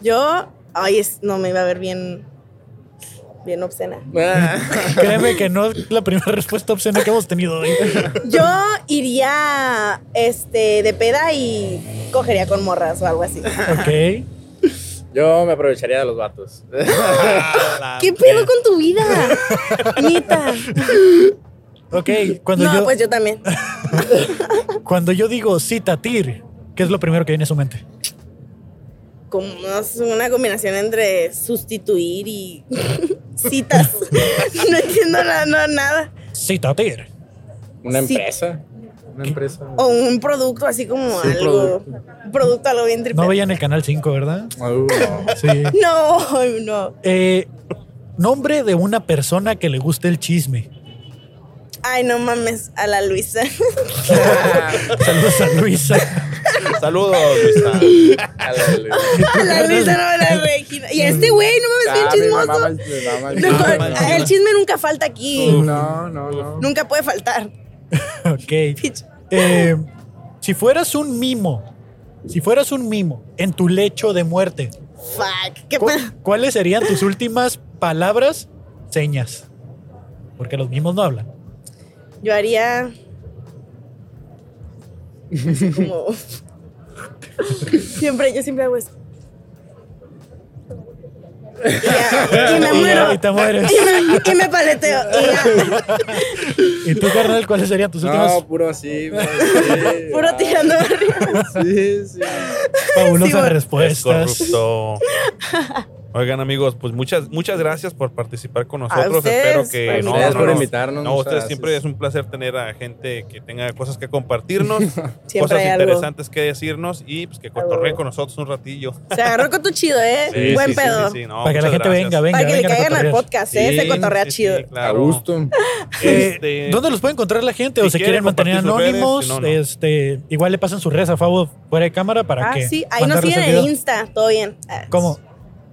Yo, ay, es, no me iba a ver bien, bien obscena. Ah, Créeme que no es la primera respuesta obscena que hemos tenido hoy. Yo iría, este, de peda y cogería con morras o algo así. Ok. Yo me aprovecharía de los vatos. La ¿Qué pedo con tu vida? Neta. Ok. Cuando, No, yo, pues yo también. cuando yo digo citatir, ¿qué es lo primero que viene a su mente? Como es una combinación entre sustituir y citas. No entiendo nada, no, nada. Citatir. Una Sí. empresa. Una empresa. O un producto así como Sí, algo. Un producto algo bien triple. No veían el canal 5, ¿verdad? Uh, no. Sí. No, no. Eh, nombre de una persona que le guste el chisme. Ay, no mames, a la Luisa. Saludos a Luisa. Saludos, Luisa. Aleluya. A la Luisa, no, a la Y este güey, no mames, Ah, bien mama chismoso. el- chisme, no, el chisme nunca falta aquí. No, no, no. Nunca puede faltar. Ok. Eh, si fueras un mimo, si fueras un mimo en tu lecho de muerte, Fuck. ¿Qué ¿cu-? ¿cuáles serían tus últimas palabras, señas? Porque los mimos no hablan. Yo haría. Como. siempre, yo siempre hago eso. Y, ya, y me muero. y te mueres. Y me, y me paleteo. Y ya. ¿Y tú, carnal, cuáles serían tus últimas No, puro así. puro así. Puro tirando arriba. Sí, sí. fabulosas sí, bueno. Es respuestas? corrupto. Oigan, amigos, pues muchas, muchas gracias por participar con nosotros. ustedes Espero que no, invitarnos. no, por no. invitarnos, No, ustedes gracias. siempre es un placer tener a gente que tenga cosas que compartirnos, cosas algo. interesantes que decirnos y pues que cotorreen con nosotros un ratillo. Se agarró con tu chido, ¿eh? Sí, Buen sí, pedo. sí, sí, no, Para que la gente gracias. venga, venga, Para que le a caigan al podcast, ¿eh? Se cotorrea sí, sí, chido. A claro. gusto. Eh, Este, ¿Dónde los puede encontrar la gente? o si se quieren quieren mantener redes, anónimos, si no, no. este, igual le pasan sus redes a Fabo fuera de cámara para Ah, que sí. Ahí nos siguen en. Insta. Todo bien. Ah, ¿Cómo?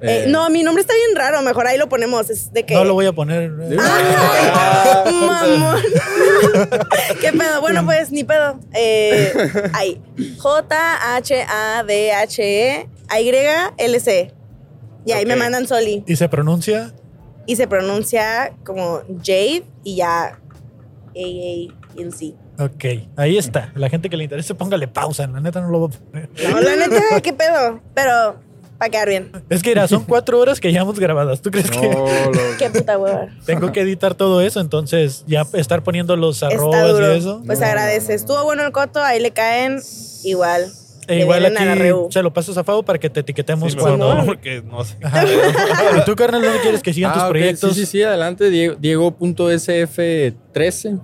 Eh, no, mi nombre está bien raro. Mejor ahí lo ponemos. Es de que. No lo voy a poner. eh. Ah, mamón. ¿Qué pedo? Bueno, pues ni pedo. Eh, ahí. J-H-A-D-H-E-Y-L-C. Y ahí me mandan Soli. Y se pronuncia. Y se pronuncia como Jade y ya. A-A-L-C. Ok, ahí está. La gente que le interese, póngale pausa. La neta no lo voy a poner. No, la neta, qué pedo. Pero, para quedar bien. Es que mira, son cuatro horas que llevamos grabadas. ¿Tú crees que No, lo- Qué puta hueva. tengo que editar todo eso? Entonces, ya estar poniendo los arrobas y eso. Pues agradece. Estuvo bueno el coto, ahí le caen igual. E Le igual vienen a la aquí se lo pasas a Fabo para que te etiquetemos sí, cuando. no, porque no sé. ¿Y tú, carnal, dónde quieres que sigan tus Ah, ok, proyectos? Sí, sí, sí, adelante. Diego- Diego.sf13.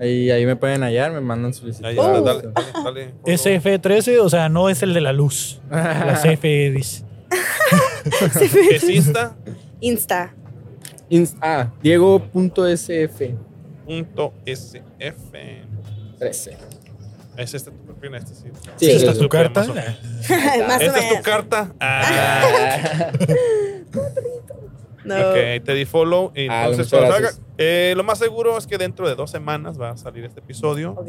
Ahí, ahí me pueden hallar, me mandan solicitud. Ahí Oh. está, dale, dale, dale. SF13, o sea, no es el de la luz. La CFE dice. ¿Es Insta? Insta. Inst- ah, Diego.sf. Punto SF. 13. ¿Es este tu perfil? Este sí. Sí, ¿Esta es tu carta? Más o menos. ¿Esta es tu carta? Ah, No. ok, te di follow. Y Ah, entonces, cuando salga- eh, lo más seguro es que dentro de dos semanas va a salir este episodio. Ok.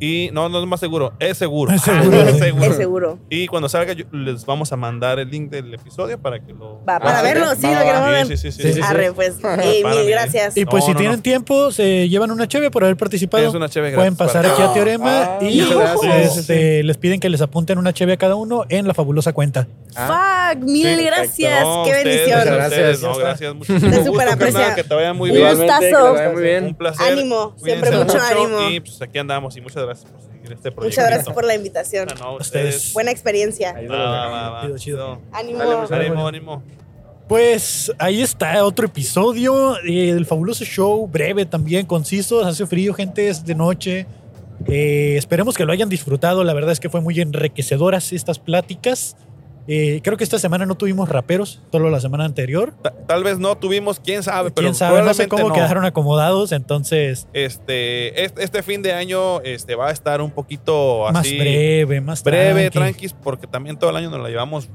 Y no, no es más seguro, es seguro. Es seguro. Ah, es seguro. Es seguro. Y cuando salga, yo- les vamos a mandar el link del episodio para que lo. Va, para Ah, verlo, sí, lo va, queremos Sí, ver. sí, sí, sí. Sí, sí, sí. Arre, pues. Para mil mí. gracias. Y pues No, si no, tienen no. tiempo, se llevan una cheve por haber participado. Es una cheve Pueden gratis pasar para- aquí a Teorema Ah, y muchas gracias. este, les piden que les apunten una cheve a cada uno en la fabulosa cuenta. Fuck, mil Sí, gracias. No, Qué ustedes, bendición. Muchas ustedes, gracias. No, gracias. Mucho Te gusto, carnal. Que te vaya muy Un bien. Gustazo. muy bien. Un placer. Ánimo, siempre mucho ánimo. Y pues aquí andamos y muchas gracias por seguir este proyecto. Muchas gracias por la invitación. No, Ustedes. ustedes. Buena experiencia. Ahí Va, va, va, va. Chido, chido. Ánimo. Dale, muchas Ánimo, ánimo. Pues ahí está otro episodio eh, del fabuloso show, breve también, conciso. Hace frío, gente, es de noche. Eh, esperemos que lo hayan disfrutado. La verdad es que fue muy enriquecedoras estas pláticas. Eh, creo que esta semana no tuvimos raperos, solo la semana anterior. Ta- Tal vez no tuvimos, quién sabe, pero Quién sabe, no sé cómo no. quedaron acomodados, entonces Este, este, fin de año este, va a estar un poquito más así. breve, más breve, tranqui. tranquis, porque también todo el año nos la llevamos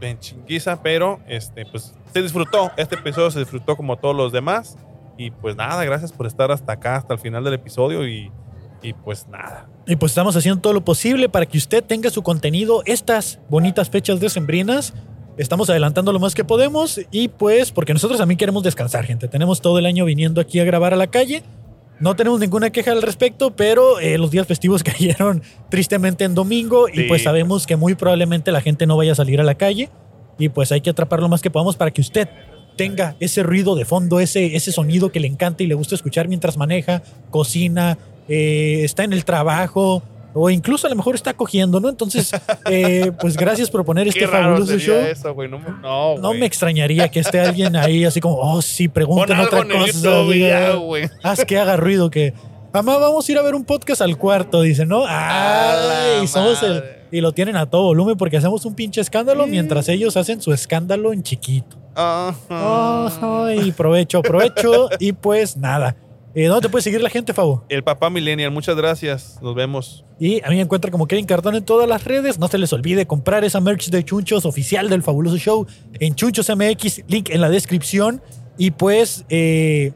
en chinguiza, pero este, pues se disfrutó. Este episodio se disfrutó como todos los demás. Y pues nada, gracias por estar hasta acá, hasta el final del episodio. Y, y pues nada. Y pues estamos haciendo todo lo posible para que usted tenga su contenido estas bonitas fechas decembrinas. Estamos adelantando lo más que podemos y pues porque nosotros también queremos descansar, gente. Tenemos todo el año viniendo aquí a grabar a la calle. No tenemos ninguna queja al respecto, pero eh, los días festivos cayeron tristemente en domingo y pues sabemos que muy probablemente la gente no vaya a salir a la calle y pues hay que atrapar lo más que podamos para que usted tenga ese ruido de fondo, ese, ese sonido que le encanta y le gusta escuchar mientras maneja, cocina, eh, está en el trabajo o incluso a lo mejor está cogiendo, ¿no? Entonces, eh, pues gracias por poner este Qué fabuloso show. eso. No, me- no, No güey. me extrañaría que esté alguien ahí así como, oh, sí, pregunten otra cosa. güey. Haz que haga ruido, que. Mamá, vamos a ir a ver un podcast al cuarto, dice, ¿no? Ay, y somos el. Y lo tienen a todo volumen porque hacemos un pinche escándalo mientras ellos hacen su escándalo en chiquito. Ay, provecho, provecho. y pues nada. Eh, ¿Dónde te puede seguir la gente, Fabo? El papá Millennial, muchas gracias. Nos vemos. Y a mí me encuentra como Kevin Cardón en todas las redes. No se les olvide comprar esa merch de Chunchos oficial del Fabuloso Show en Chunchos MX, link en la descripción. Y pues eh,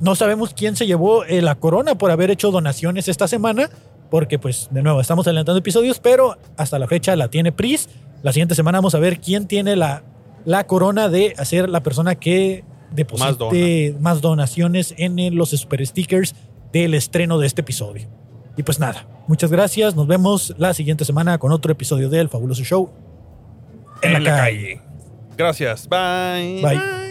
no sabemos quién se llevó eh, la corona por haber hecho donaciones esta semana, porque pues de nuevo estamos adelantando episodios, pero hasta la fecha la tiene Pris. La siguiente semana vamos a ver quién tiene la, la corona de ser la persona que deposite más, donaciones en los super stickers del estreno de este episodio. Y pues nada, muchas gracias. Nos vemos la siguiente semana con otro episodio del Fabuloso Show en, la, calle. Gracias. Bye. Bye.